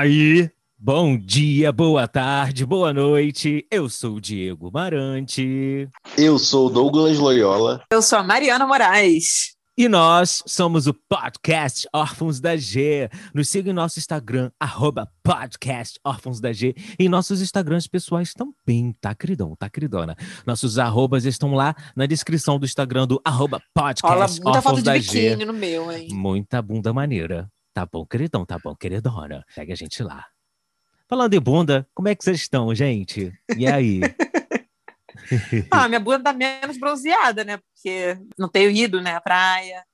Aí? Bom dia, boa tarde, boa noite. Eu sou o Diego Marante. Eu sou o Douglas Loyola. Eu sou a Mariana Moraes. E nós somos o podcast Órfãos da G. Nos siga em nosso Instagram, arroba podcast Órfãos da G. E nossos Instagrams pessoais também, tá, queridão, tá, queridona? Nossos arrobas estão lá na descrição do Instagram do arroba podcast foto Órfãos de da G. biquíni no meu, hein? Muita bunda maneira. Tá bom, queridão, tá bom, queridona. Segue a gente lá. Falando em bunda, como é que vocês estão, gente? E aí? Ah, minha bunda tá menos bronzeada, né? Porque não tenho ido, né, à praia.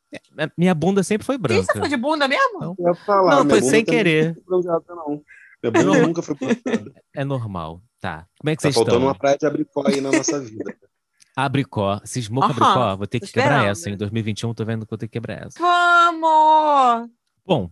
Minha bunda sempre foi Quem você branca. foi de bunda mesmo? Não. Eu ia falar, Não, foi bunda sem querer. Não foi bronzeada, não. Minha bunda Não. nunca foi bronzeada. É normal, tá. Como é que Tá vocês faltando estão? uma praia de abricó aí na nossa vida. Abricó. Cismou com abricó? Vou ter que quebrar esperando. essa. Em 2021, tô vendo que vou ter que quebrar essa. Vamos! Bom,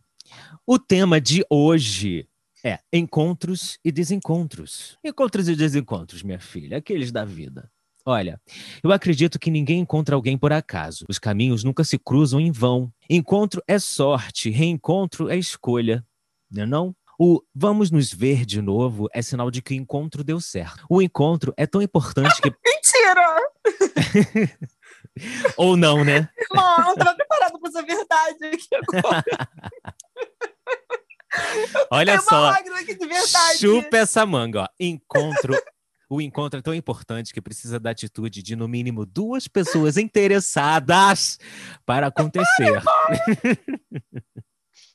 o tema de hoje é encontros e desencontros. Encontros e desencontros, minha filha, aqueles da vida. Olha, eu acredito que ninguém encontra alguém por acaso. Os caminhos nunca se cruzam em vão. Encontro é sorte, reencontro é escolha. Não é não? O vamos nos ver de novo é sinal de que o encontro deu certo. O encontro é tão importante que. Mentira! Ou não, né? Irmão, eu não tava preparada pra essa verdade aqui agora. Olha uma só. Chupa essa manga, ó. Encontro. O encontro é tão importante que precisa da atitude de, no mínimo, duas pessoas interessadas para acontecer.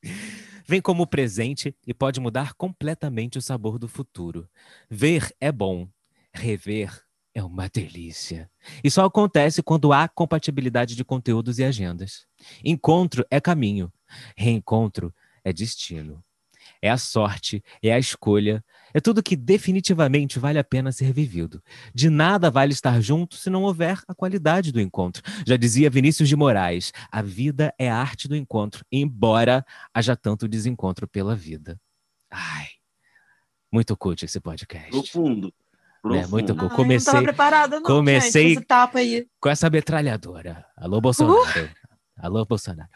Vem como presente e pode mudar completamente o sabor do futuro. Ver é bom, rever é uma delícia. E só acontece quando há compatibilidade de conteúdos e agendas. Encontro é caminho, reencontro é destino. É a sorte, é a escolha, é tudo que definitivamente vale a pena ser vivido. De nada vale estar junto se não houver a qualidade do encontro. Já dizia Vinícius de Moraes: a vida é a arte do encontro, embora haja tanto desencontro pela vida. Ai, muito cult esse podcast. Profundo. É, muito Profundo. bom. Ai, comecei- não não, comecei- gente, com essa metralhadora. Alô, Bolsonaro. Alô, Bolsonaro.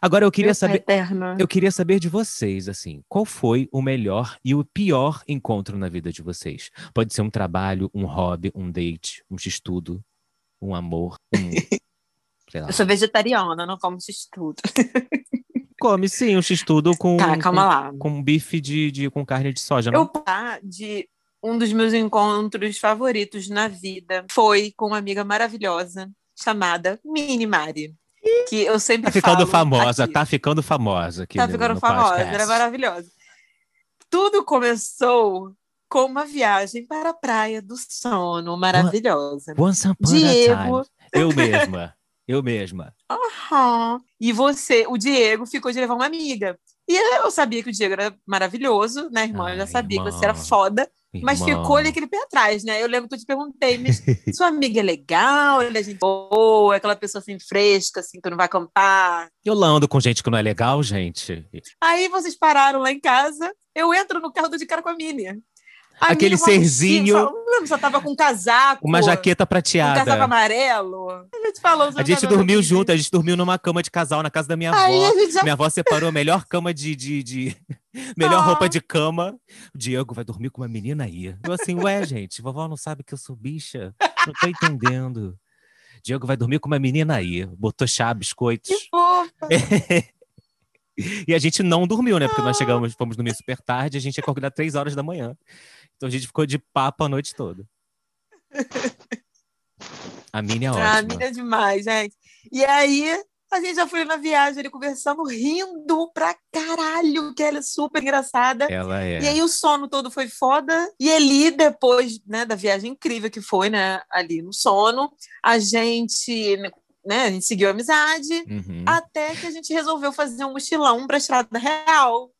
Agora eu queria Meu saber. eterno. Eu queria saber de vocês, assim, qual foi o melhor e o pior encontro na vida de vocês? Pode ser um trabalho, um hobby, um date, um estudo, um amor, um. sei lá. Eu sou vegetariana, não como isso tudo. Come sim, um x-tudo com, Tá, calma com, lá. com bife de, de- com carne de soja, não? Eu tá de um dos meus encontros favoritos na vida foi com uma amiga maravilhosa chamada Mini Mari. Que eu sempre Tá ficando falo famosa, aqui. tá ficando famosa aqui Tá no- ficando no famosa, podcast. ela é maravilhosa. Tudo começou com uma viagem para a Praia do Sono, maravilhosa. Once upon Diego. Eu mesma, eu mesma. Aham. E você, o Diego, ficou de levar uma amiga. E eu sabia que o Diego era maravilhoso, né, irmã? eu já Ai, sabia que você era foda. Mas Irmão. ficou ali aquele pé atrás, né? Eu lembro que eu te perguntei, mas sua amiga é legal, ela é gente boa, é aquela pessoa assim fresca, assim, que não vai acampar. Eu ando com gente que não é legal, gente. Aí vocês pararam lá em casa, eu entro no carro dou de cara com a Mini. A Aquele Mini, mochila, serzinho. Só, não lembro, só tava com um casaco. Uma jaqueta Um casaco prateada. amarelo. A gente falou A gente dormiu junto, a gente dormiu numa cama de casal na casa da minha Aí avó. já Minha avó separou a melhor cama de. de, de- melhor Ah. roupa de cama. O Diego vai dormir com uma menina aí. Eu assim, ué, gente, vovó não sabe que eu sou bicha. Não tô entendendo. Diego vai dormir com uma menina aí. Botou chá, biscoitos. que fofa. E a gente não dormiu, né? Porque Ah. nós chegamos, fomos dormir super tarde, a gente ia acordar três horas da manhã. Então a gente ficou de papo a noite toda. A Mini é Ah, ótima. a Mini é demais, gente. E aí, a gente já foi na viagem ali conversando, rindo pra caralho, que ela é super engraçada. Ela é. E aí o sono todo foi foda. E ali, depois né, da viagem incrível que foi, né, ali no sono, a gente, né, a gente seguiu a amizade, Uhum, até que a gente resolveu fazer um mochilão pra Estrada Real.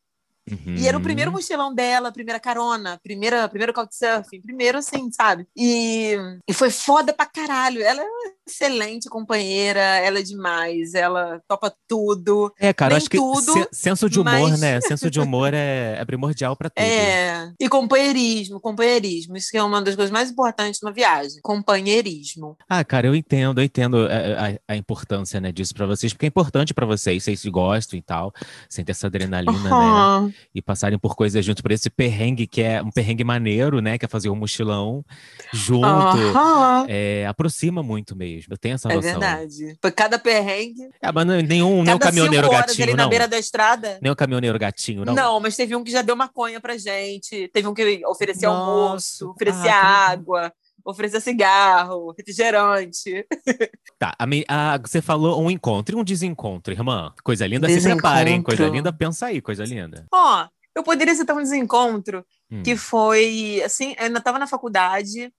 uhum. E era o primeiro mochilão dela, primeira carona, primeira, primeiro couchsurfing, primeiro assim, sabe? E, e foi foda pra caralho. Ela é excelente companheira, ela é demais, ela topa tudo. É, cara, acho que tudo, se- senso de humor, mas- né? Senso de humor é, é primordial pra tudo. É, e companheirismo, companheirismo, isso que é uma das coisas mais importantes numa viagem, companheirismo. Ah, cara, eu entendo, eu entendo a, a- a importância, né, disso pra vocês, porque é importante pra vocês, vocês gostam e tal, sentem essa adrenalina, né? Aham. E passarem por coisas juntos, por esse perrengue que é um perrengue maneiro, né? Que é fazer um mochilão junto. Aham. É, aproxima muito mesmo. Eu tenho essa É noção. verdade. Foi cada perrengue. É, mas não- nenhum, nenhum caminhoneiro cinco horas gatinho, ali na não. beira da estrada. Nenhum caminhoneiro gatinho, não. Não. mas teve um que já deu maconha pra gente. Teve um que oferecia Nossa. almoço, oferecia Ah, que legal. água, oferecia cigarro, refrigerante. Tá, a a- você falou um encontro e um desencontro, irmã. Coisa linda, se prepara, hein? Coisa Desencontro. linda, pensa aí, coisa linda. Ó, eu poderia citar um desencontro Hum. que foi, assim, eu ainda estava na faculdade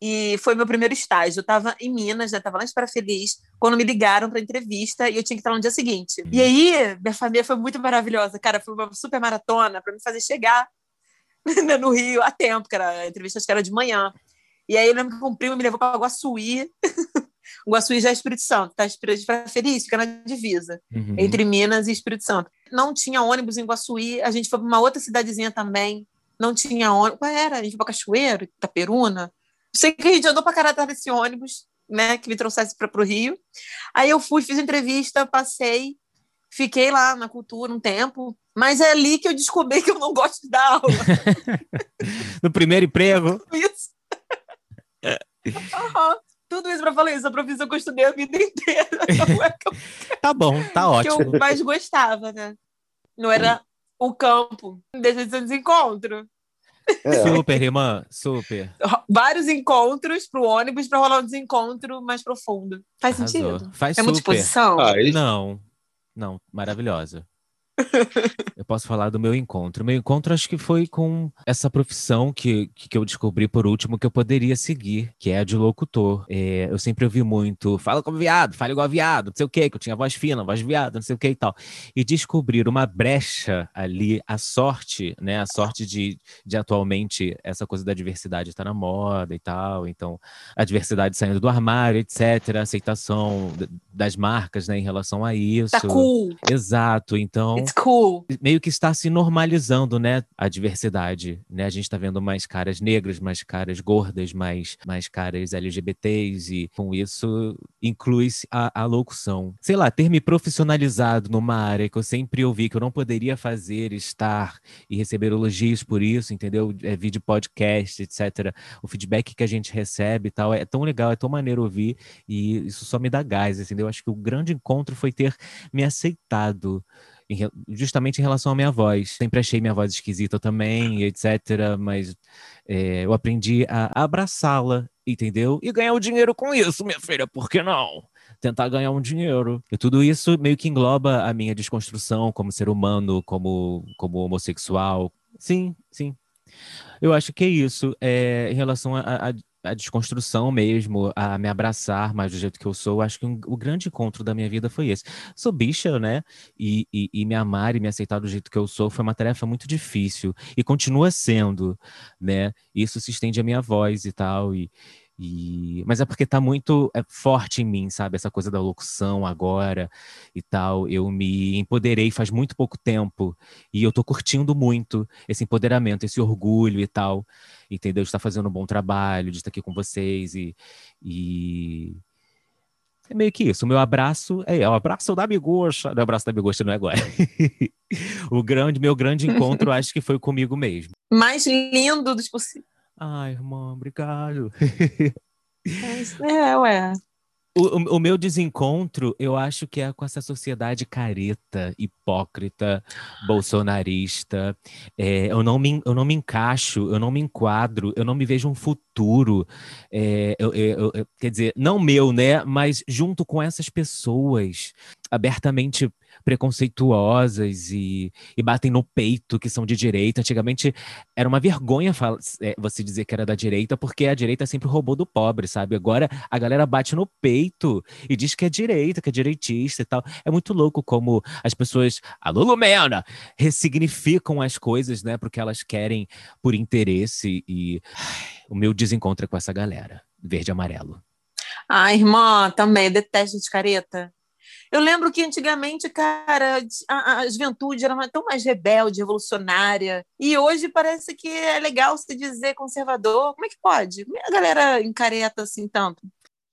e foi meu primeiro estágio. Eu estava em Minas, já estava lá em Espera Feliz, quando me ligaram para entrevista e eu tinha que estar no dia seguinte. Hum. E aí, minha família foi muito maravilhosa, cara, foi uma super maratona para me fazer chegar né, no Rio a tempo, que era, a entrevista acho que era de manhã. E aí eu lembro que um primo me levou para Guaçuí. Guaçuí já é Espírito Santo, tá? Espera Feliz, fica na divisa Uhum. entre Minas e Espírito Santo. Não tinha ônibus em Guaçuí, a gente foi para uma outra cidadezinha também, não tinha ônibus. Qual era? A gente foi para Cachoeiro, Itaperuna. Sei que a gente andou para caralho atrás desse ônibus, né, que me trouxesse para o Rio. Aí eu fui, fiz entrevista, passei, fiquei lá na cultura um tempo, mas é ali que eu descobri que eu não gosto de dar aula. No primeiro emprego. isso. Aham. Tudo isso para falar isso, a profissão que eu estudei a vida inteira. É que eu Tá bom, tá que ótimo. eu mais gostava, né? Não era o campo, deixa de ser um desencontro. É, Super, irmã, super. Vários encontros pro ônibus para rolar um desencontro mais profundo. Faz Arrasou. sentido? Faz É super. exposição? ah, eles- Não, não, maravilhosa. Eu posso falar do meu encontro. Meu encontro acho que foi com essa profissão que, que eu descobri por último que eu poderia seguir, que é a de locutor. É, eu sempre ouvi muito, fala como viado, fala igual viado, não sei o quê, que eu tinha voz fina, voz viado, não sei o que e tal. E descobrir uma brecha ali, a sorte, né? A sorte de, de atualmente essa coisa da diversidade estar na moda e tal. Então, a diversidade saindo do armário, etc. A aceitação das marcas, né, em relação a isso. Tá cool. Exato, então It's cool. meio que está se normalizando, né, a diversidade, né? A gente está vendo mais caras negras, mais caras gordas, mais, mais caras LGBTs e com isso inclui-se a, a locução. Sei lá, ter me profissionalizado numa área que eu sempre ouvi que eu não poderia fazer, estar e receber elogios por isso, entendeu? É, vídeo podcast, etc. O feedback que a gente recebe e tal é tão legal, é tão maneiro ouvir e isso só me dá gás, entendeu? Acho que o grande encontro foi ter me aceitado justamente em relação à minha voz. Sempre achei minha voz esquisita também, etc. Mas é, eu aprendi a, abraçá-la, entendeu? E ganhar o dinheiro com isso, minha filha, por que não? Tentar ganhar um dinheiro. E tudo isso meio que engloba a minha desconstrução como ser humano, como, como homossexual. Sim, sim. Eu acho que é isso. É, em relação a, a- a desconstrução mesmo, a me abraçar mais do jeito que eu sou, acho que um- o grande encontro da minha vida foi esse. Sou bicha, né? E, e, e me amar e me aceitar do jeito que eu sou foi uma tarefa muito difícil. E continua sendo, né? Isso se estende à minha voz e tal. E, e... Mas é porque tá muito é, forte em mim, sabe? Essa coisa da locução agora e tal. Eu me empoderei faz muito pouco tempo. E eu tô curtindo muito esse empoderamento, esse orgulho e tal. Entendeu? De estar fazendo um bom trabalho, de estar aqui com vocês e. e... É meio que isso. O meu abraço é, é o abraço da Bigocha. Não, o abraço da Bigocha não é agora. o grande, meu grande encontro, acho que foi comigo mesmo. Mais lindo dos possíveis. Ai, irmão, obrigado. É, ué. O, o- o meu desencontro, eu acho que é com essa sociedade careta, hipócrita, bolsonarista. É, eu, não me, eu não me encaixo, eu não me enquadro, eu não me vejo um futuro. é, eu- eu- eu- quer dizer, não meu, né? Mas junto com essas pessoas abertamente preconceituosas e, e batem no peito que são de direita. Antigamente era uma vergonha é, você dizer que era da direita, porque a direita sempre roubou do pobre, sabe? Agora a galera bate no peito e diz que é direita, que é direitista e tal. É muito louco como as pessoas, alô Lumena, ressignificam as coisas, né, porque elas querem por interesse e ai, o meu desencontro é com essa galera, verde e amarelo. Ah, irmã, também, detesto de careta. Eu lembro que antigamente, cara, a, a juventude era tão mais rebelde, revolucionária. E hoje parece que é legal se dizer conservador. Como é que pode? Como é que a galera encareta assim tanto?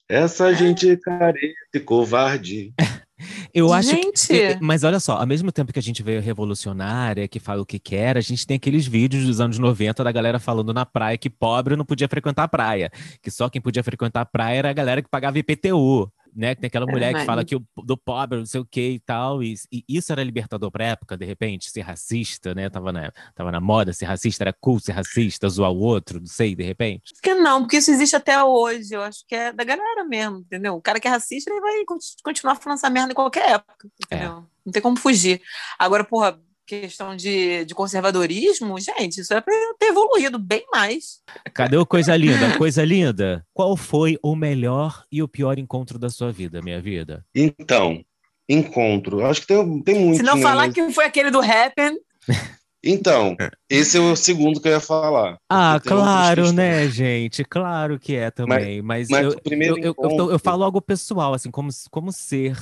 Essa gente é careta e covarde. Eu acho Gente! que. Mas olha só, ao mesmo tempo que a gente veio revolucionária, que fala o que quer, a gente tem aqueles vídeos dos anos 90 da galera falando na praia que pobre não podia frequentar a praia. Que só quem podia frequentar a praia era a galera que pagava IPTU. Né? Que tem aquela mulher que fala que o, do pobre, não sei o que e tal. E, e isso era libertador pra época, de repente, ser racista, né? Tava na, tava na moda ser racista, era cool ser racista, zoar o outro, não sei, de repente. Por que não? Porque isso existe até hoje. Eu acho que é da galera mesmo, entendeu? O cara que é racista, ele vai con- continuar falando essa merda em qualquer época, entendeu? Não tem como fugir. Agora, porra, questão de, de conservadorismo, gente, isso é pra ter evoluído bem mais. Cadê o Coisa Linda? Coisa Linda, qual foi o melhor e o pior encontro da sua vida, minha vida? Então, encontro. Acho que tem, tem muito. Se não né, falar mas- que foi aquele do Happen, Então, esse é o segundo que eu ia falar. Ah, claro, né, gente? Claro que é também. Mas, mas eu, o primeiro eu, eu, eu, encontro- eu falo algo pessoal, assim, como, como ser.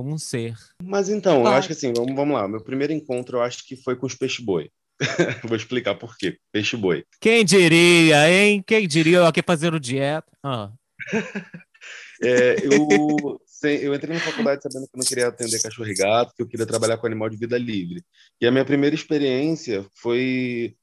Como um ser. Mas então, eu Claro. acho que assim, vamos, vamos lá. Meu primeiro encontro eu acho que foi com os peixe-boi. Vou explicar por quê. Peixe-boi. Quem diria, hein? Quem diria eu aqui fazendo dieta? Ah, É, eu, eu entrei na faculdade sabendo que eu não queria atender cachorro e gato, que eu queria trabalhar com animal de vida livre. E a minha primeira experiência foi,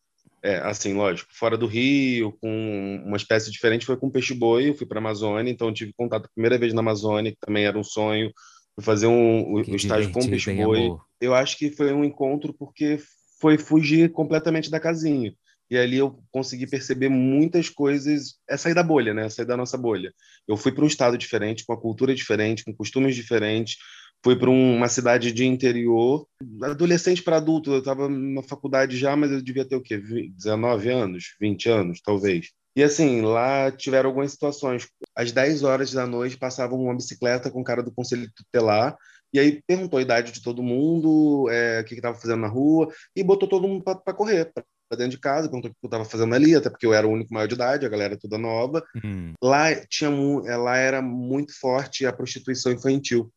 é, assim, lógico, fora do Rio, com uma espécie diferente, foi com peixe-boi. Eu fui para a Amazônia, então tive contato a primeira vez na Amazônia, que também era um sonho. Fui fazer um, o estágio com o peixe-boi. amor? eu acho que foi um encontro porque foi fugir completamente da casinha. E ali eu consegui perceber muitas coisas, é sair da bolha, né? Sair da nossa bolha. Eu fui para um estado diferente, com uma cultura diferente, com costumes diferentes. Fui para uma cidade de interior, adolescente para adulto. Eu estava na faculdade já, mas eu devia ter o quê? Vi- 19 anos, 20 anos, talvez. E assim, lá tiveram algumas situações. Às 10 horas da noite passava uma bicicleta com o cara do conselho tutelar e aí perguntou a idade de todo mundo, é, o que estava fazendo na rua, e botou todo mundo para correr, para dentro de casa, perguntou o que eu estava fazendo ali, até porque eu era o único maior de idade, a galera toda nova. Hum, Lá, tinha, é, lá era muito forte a prostituição infantil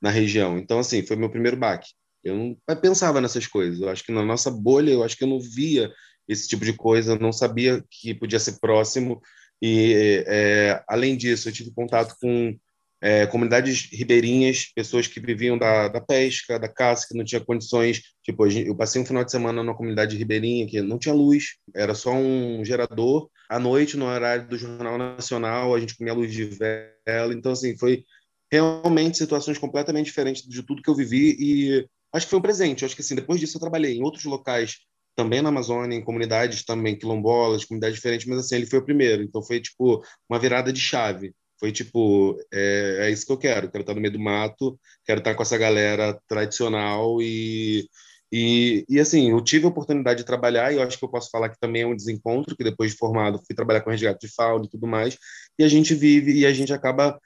na região. Então, assim, foi meu primeiro baque. Eu não eu pensava nessas coisas. Eu acho que na nossa bolha, eu acho que eu não via esse tipo de coisa, não sabia que podia ser próximo. E, é, além disso, eu tive contato com é, comunidades ribeirinhas, pessoas que viviam da, da pesca, da caça, que não tinha condições. Tipo, eu passei um final de semana numa comunidade ribeirinha que não tinha luz, era só um gerador. À noite, no horário do Jornal Nacional, a gente comia luz de vela. Então, assim, foi realmente situações completamente diferentes de tudo que eu vivi e acho que foi um presente. Acho que, assim, depois disso eu trabalhei em outros locais também na Amazônia, em comunidades também quilombolas, comunidades diferentes, mas assim, ele foi o primeiro. Então foi tipo uma virada de chave. Foi tipo, é, é isso que eu quero. Quero estar no meio do mato, quero estar com essa galera tradicional e e, e assim, eu tive a oportunidade de trabalhar e eu acho que eu posso falar que também é um desencontro, que depois de formado fui trabalhar com resgate de fauna e tudo mais, e a gente vive e a gente acaba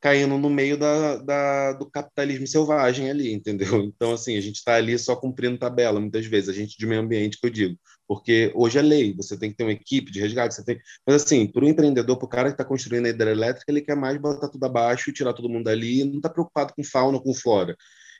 caindo no meio da, da, do capitalismo selvagem ali, entendeu? Então, assim, a gente está ali só cumprindo tabela, muitas vezes, a gente de meio ambiente, que eu digo, porque hoje é lei, você tem que ter uma equipe de resgate, você tem... Mas, assim, para o empreendedor, para o cara que está construindo a hidrelétrica, ele quer mais botar tudo abaixo, tirar todo mundo dali, não está preocupado com fauna, com flora.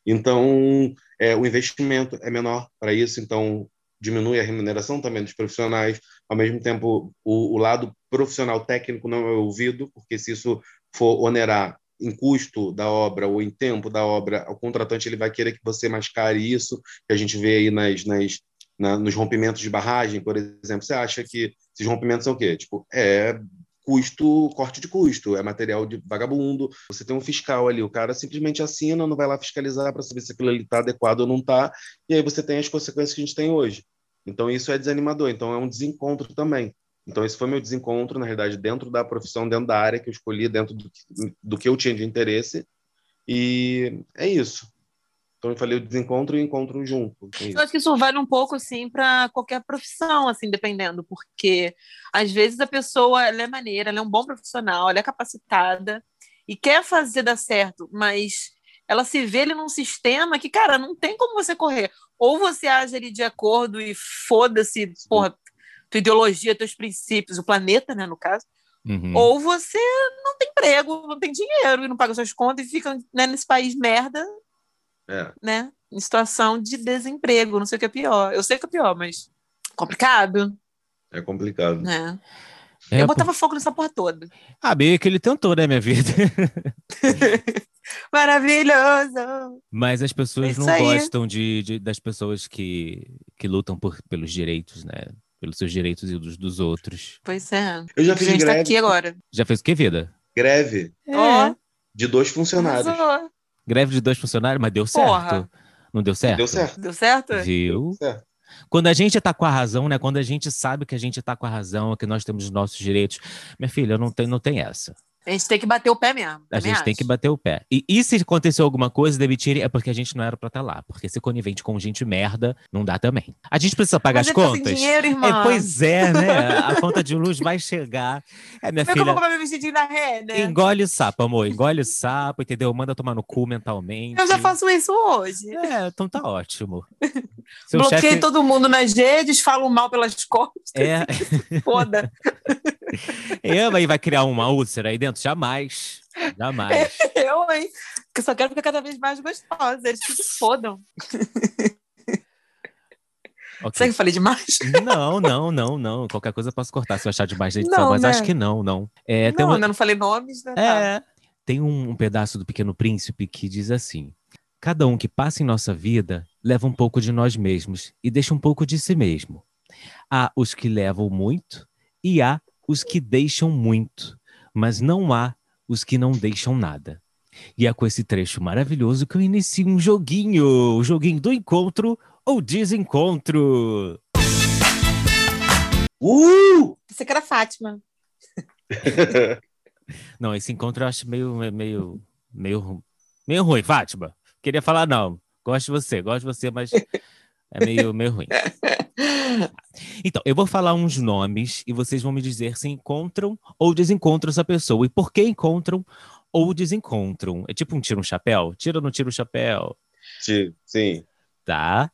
Então, é, o investimento é menor para isso, então diminui a remuneração também dos profissionais. Ao mesmo tempo, o, o lado profissional técnico não é ouvido, porque se isso for onerar em custo da obra ou em tempo da obra, o contratante ele vai querer que você mascare isso, que a gente vê aí nas, nas, na, nos rompimentos de barragem, por exemplo. Você acha que esses rompimentos são o quê? Tipo, é custo, corte de custo, é material de vagabundo. Você tem um fiscal ali, o cara simplesmente assina, não vai lá fiscalizar para saber se aquilo ali está adequado ou não está, e aí você tem as consequências que a gente tem hoje. Então isso é desanimador, então é um desencontro também. Então esse foi meu desencontro, na realidade, dentro da profissão, dentro da área que eu escolhi, dentro do que, do que eu tinha de interesse, e é isso. Então eu falei o desencontro e o encontro junto. É Eu acho que isso vale um pouco assim para qualquer profissão, assim, dependendo, porque às vezes a pessoa ela é maneira, ela é um bom profissional, ela é capacitada e quer fazer dar certo, mas ela se vê ali num sistema que, cara, não tem como você correr. Ou você age ali de acordo e foda-se, porra, tua ideologia, teus princípios, o planeta, né, no caso, Uhum. ou você não tem emprego, não tem dinheiro e não paga suas contas e fica né, nesse país merda, É. né? Em situação de desemprego, não sei o que é pior. Eu sei que é pior, mas complicado, É complicado. né? É, eu botava fogo nessa porra toda. Ah, meio que ele tentou, né, minha vida? Maravilhoso! Mas as pessoas É não aí. gostam de, de- das pessoas que, que lutam por, pelos direitos, né? Pelos seus direitos e dos dos outros. Pois é. Eu já a fiz gente tá greve, aqui agora. Já fez o que, vida? greve Ó, de dois funcionários. arrasou. Greve de dois funcionários, mas deu certo. Porra. Não deu certo? Deu certo. Deu certo? Viu? certo. Quando a gente tá com a razão, né? Quando a gente sabe que a gente tá com a razão, que nós temos os nossos direitos. Minha filha, não tem, não tem essa. A gente tem que bater o pé mesmo. A gente tem que acho. bater o pé. E, e se aconteceu alguma coisa, demitirem, é porque a gente não era pra estar lá. Porque se conivente com gente merda, não dá também. A gente precisa pagar Mas as ele tá sem contas. dinheiro, irmã. É, pois é, né? A conta de luz vai chegar. É, minha Como é que eu vou filha. comprar meu vestidinho da Renner? Engole o sapo, amor. Engole o sapo, entendeu? Manda tomar no cu mentalmente. Eu já faço isso hoje. É, então tá ótimo. Seu Bloqueio chefe. todo mundo nas redes, falo mal pelas costas. É, Foda. é, aí vai criar uma úlcera aí dentro? Jamais. Jamais. Eu, hein? Que eu só quero ficar cada vez mais gostosa. Eles que se fodam. Ok. Será que eu falei demais? Não, não, não, não. Qualquer coisa eu posso cortar se eu achar demais da edição, Não, mas né? acho que não, não. É, não, uma- ainda não falei nomes, né? Tá. É. Tem um, um pedaço do Pequeno Príncipe que diz assim: Cada um que passa em nossa vida leva um pouco de nós mesmos e deixa um pouco de si mesmo. Há os que levam muito e há os que deixam muito, mas não há os que não deixam nada. E é com esse trecho maravilhoso que eu inicio um joguinho, o joguinho do encontro ou desencontro. Uh! Você que era Fátima. Não, esse encontro eu acho meio, meio, meio, meio ruim, Fátima. Queria falar, não. Gosto de você, gosto de você, mas é meio, meio ruim. Então, eu vou falar uns nomes e vocês vão me dizer se encontram ou desencontram essa pessoa. E por que encontram ou desencontram. É tipo um tira um chapéu? Tira ou não tira o chapéu? Sim, Sim. Tá?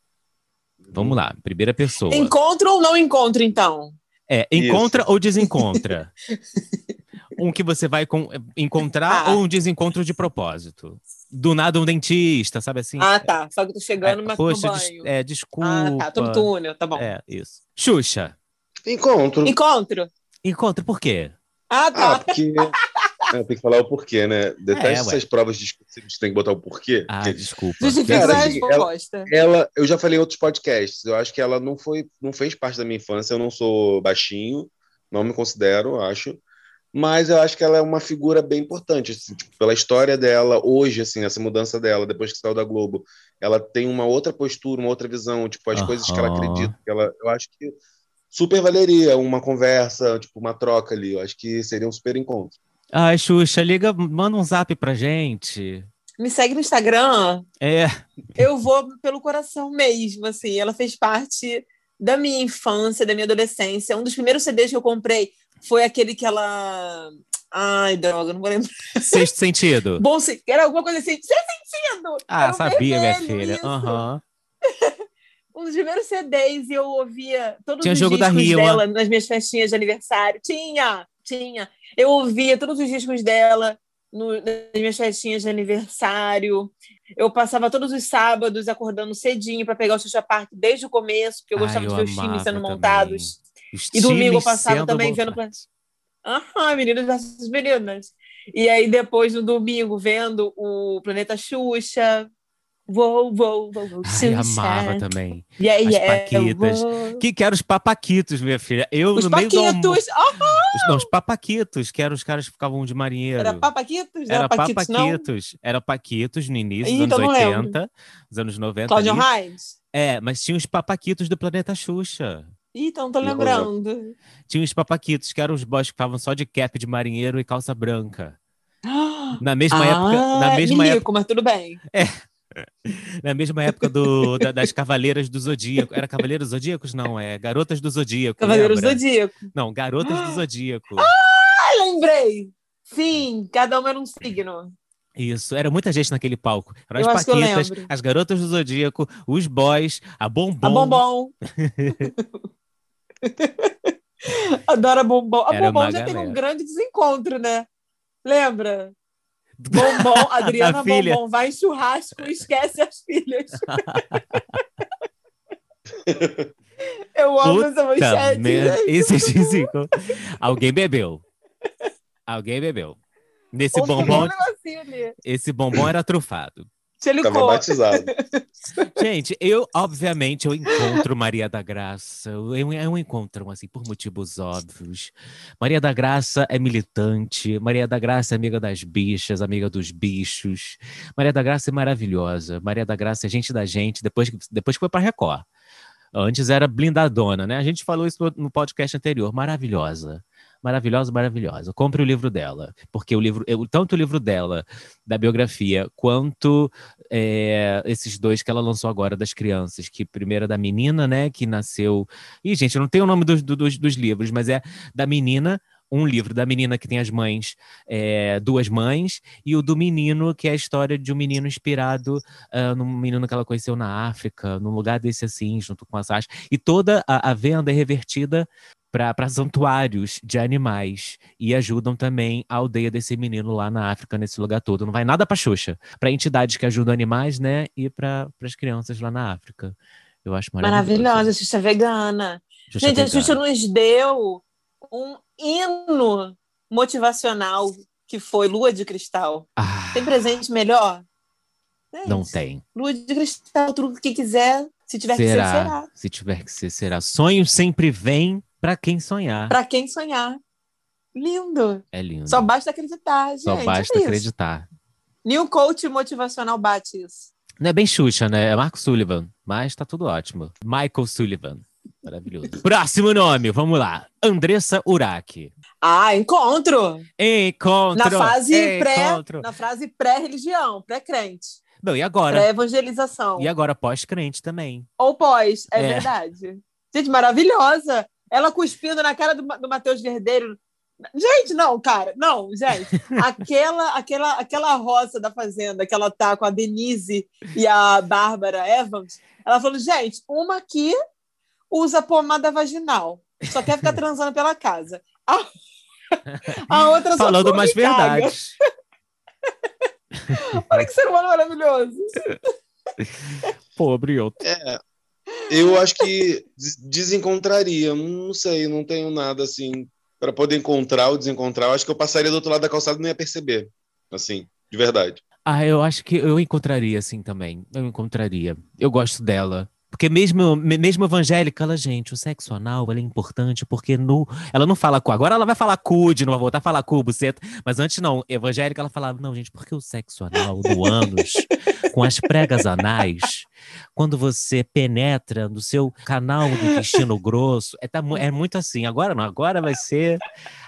Vamos lá. Primeira pessoa. Encontro ou não encontro, então? É, encontra Isso. ou desencontra? um que você vai com- encontrar Ah. ou um desencontro de propósito? Do nada um dentista, sabe assim? Ah, tá. Só que eu tô É, chegando, mas poxa, des- banho. é, desculpa. ah, tá. Tô no túnel, tá bom. É, isso. Xuxa, Encontro. Encontro. encontra por quê? Ah, Ah, tá. porque. É, tem que falar o porquê, né? Detesto É, ué. essas provas discursivas tem que botar o porquê. Ah, porque desculpa. Justifica Cara, a assim, resposta. ela, eu já falei em outros podcasts, eu acho que ela não foi, não fez parte da minha infância, eu não sou baixinho, não me considero, acho, mas eu acho que ela é uma figura bem importante, assim, tipo, pela história dela, hoje, assim, essa mudança dela, depois que saiu da Globo, ela tem uma outra postura, uma outra visão, tipo, as coisas que ela acredita, que ela, eu acho que super valeria uma conversa, tipo, uma troca ali, eu acho que seria um super encontro. Ai, Xuxa, liga, manda um zap pra gente. Me segue no Instagram. É, Eu vou pelo coração mesmo, assim. Ela fez parte da minha infância, da minha adolescência. Um dos primeiros CDs que eu comprei foi aquele que ela. Ai, droga, não vou lembrar. sexto sentido. Bom, era alguma coisa assim. Sem sentido! Ah, um sabia, minha filha. Aham. Um dos primeiros CDs e eu ouvia todos Tinha os jogo da discos Rima. dela nas minhas festinhas de aniversário. Tinha, tinha. Eu ouvia todos os discos dela no- nas minhas festinhas de aniversário. Eu passava todos os sábados acordando cedinho para pegar o Xuxa Park desde o começo, porque eu Ai, gostava eu de ver os times sendo também. montados. Os E domingo eu passava também vendo montados. Aham, meninos versus meninas. E aí depois no domingo vendo o Planeta Xuxa. Vou, vou, vou, vou, Ai, amava também. Yeah, As yeah, Paquitas. vou. Que que eram os papaquitos, minha filha? Eu, Os no meio do almoço... Paquitos. Os, não, os papaquitos, que eram os caras que ficavam de marinheiro. era Papaquitos? Não Era era Paquitos, não? papaquitos. Era paquitos no início dos então anos não lembro. 80, dos anos 90. Claudio. Reis? É, mas tinha os papaquitos do Planeta Xuxa. Ih, então tô lembrando. Tinha os papaquitos, que eram os boys que ficavam só de cap de marinheiro e calça branca. Na mesma ah, época, na mesma milico, época, mas tudo bem. na mesma época do, da- das Cavaleiras do Zodíaco. Era Cavaleiros Zodíacos? Não, é Garotas do Zodíaco. Cavaleiro lembra? Zodíaco. Não, Garotas do Zodíaco. Ah, lembrei! Sim, cada um era um signo. Isso, era muita gente naquele palco. Eram Eu as Paquitas, as Garotas do Zodíaco, os boys, a Bombom. A bombom. Adora bombom. A Era bombom uma já teve galera. um grande desencontro, né? Lembra? Bombom, Adriana. Bombom vai em churrasco e esquece as filhas. Eu amo essa Puta manchete. merda. Esse desencontro. Alguém bebeu. Alguém bebeu. Nesse Ou bombom, esse bombom era trufado. Tava batizado. Gente, eu, obviamente, eu encontro Maria da Graça. Eu, eu, eu encontro, assim, por motivos óbvios. Maria da Graça é militante. Maria da Graça é amiga das bichas, amiga dos bichos. Maria da Graça é maravilhosa. Maria da Graça é gente da gente, depois, que- depois que foi pra Record. Antes era blindadona, né? A gente falou isso no- no podcast anterior. Maravilhosa. Maravilhosa, maravilhosa. Compre o livro dela. Porque o livro, eu- tanto o livro dela, da biografia, quanto é, esses dois que ela lançou agora das crianças, que primeiro é da menina, né, que nasceu. Ih, gente, eu não tenho o nome dos, do- dos, dos livros, mas é da menina, um livro da menina que tem as mães, é, duas mães, e o do menino, que é a história de um menino inspirado ah, num menino que ela conheceu na África, num lugar desse assim, junto com a Sasha. E toda a, a venda é revertida para santuários de animais e ajudam também a aldeia desse menino lá na África, nesse lugar todo. Não vai nada para Xuxa, para entidades que ajudam animais, né? E para as crianças lá na África. Eu acho maravilhoso. Maravilhosa, Xuxa vegana. Xuxa Gente, a vegana. Xuxa nos deu um hino motivacional que foi Lua de Cristal. Ah, Tem presente melhor? Gente, não tem. Lua de Cristal, tudo que quiser, se tiver que ser, será? será. Se tiver que ser, será. Sonho sempre vem para quem sonhar. Pra quem sonhar. Lindo. É lindo. Só basta acreditar, gente. Só basta é acreditar. New coach motivacional bate isso. Não é bem Xuxa, né? É Marco Sullivan, mas tá tudo ótimo. Michael Sullivan. Maravilhoso. Próximo nome, vamos lá. Andressa Urach. Ah, encontro. Encontro. Na fase pré, encontro. na fase pré-religião, pré-crente, Não, e agora? pré-evangelização. E agora pós-crente também. Ou pós, é, É. verdade. Gente, maravilhosa. Ela cuspindo na cara do, do Matheus Verdeiro. Gente, não, cara, não, gente. Aquela, aquela, aquela roça da fazenda que ela tá com a Denise e a Bárbara Evans, ela falou, gente, uma aqui usa pomada vaginal, só quer ficar transando pela casa. A, a outra só Falando umas verdades. Olha que ser humano maravilhoso. Pobre outro. É, eu acho que des- desencontraria. Não sei, não tenho nada assim para poder encontrar ou desencontrar. Eu acho que eu passaria do outro lado da calçada e não ia perceber. Assim, de verdade. Ah, eu acho que eu encontraria, assim, também. Eu encontraria. Eu gosto dela. Porque mesmo, me- mesmo evangélica, ela, gente, o sexo anal é importante porque no, ela não fala cu. Agora ela vai falar cu, de não vai voltar a falar cu, buceta. Mas antes não, evangélica ela falava, não, gente, porque o sexo anal no ânus, com as pregas anais, quando você penetra no seu canal do intestino grosso, é, tá é muito assim. Agora não, agora vai ser.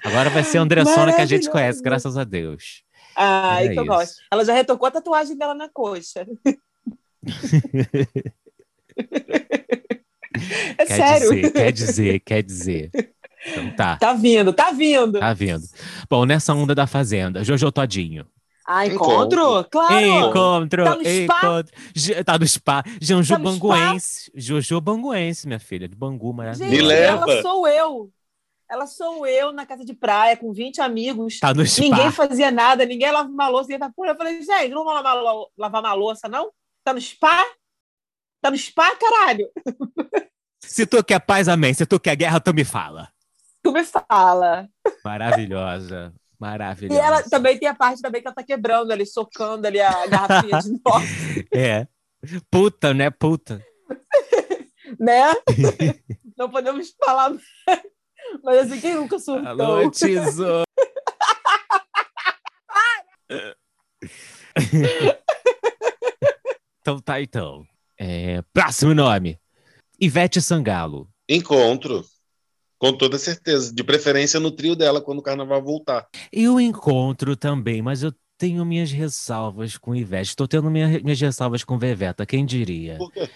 Agora vai ser a Andressona que a gente conhece, graças a Deus. Ai, Era que eu isso. gosto. Ela já retocou a tatuagem dela na coxa. é Quer sério. dizer, quer dizer, quer dizer. Então tá, Tá vindo, tá vindo. tá vendo. Bom, nessa onda da Fazenda, Jojo Todinho. Ah, encontro? Claro. Encontro, Tá no spa? encontro. Tá no spa. Janju Tá no spa? Banguense. Jojo Banguense, minha filha, de Bangu, maravilhosa. Gente, Me leva. ela sou eu. Ela sou eu na casa de praia com 20 amigos. Tá no spa. Ninguém fazia nada, ninguém lavava uma louça. Ninguém... Eu falei, gente, não vou lavar, lavar uma louça, não? Tá no spa? Tá no spa, caralho? Se tu quer paz, amém. Se tu quer guerra, tu me fala. Tu me fala. Maravilhosa. E Maravilhosa. ela também tem a parte também que ela tá quebrando ali, socando ali a garrafinha de novo, É. Puta, né? Puta. né? Não podemos falar. Mas assim, quem nunca surtou? Alô, tesouro. então tá, então. É, próximo nome. Ivete Sangalo. Encontro. Com toda certeza. De preferência no trio dela quando o carnaval voltar. Eu encontro também, mas eu tenho minhas ressalvas com Ivete. Estou tendo minha- minhas ressalvas com Veveta, quem diria? Por quê?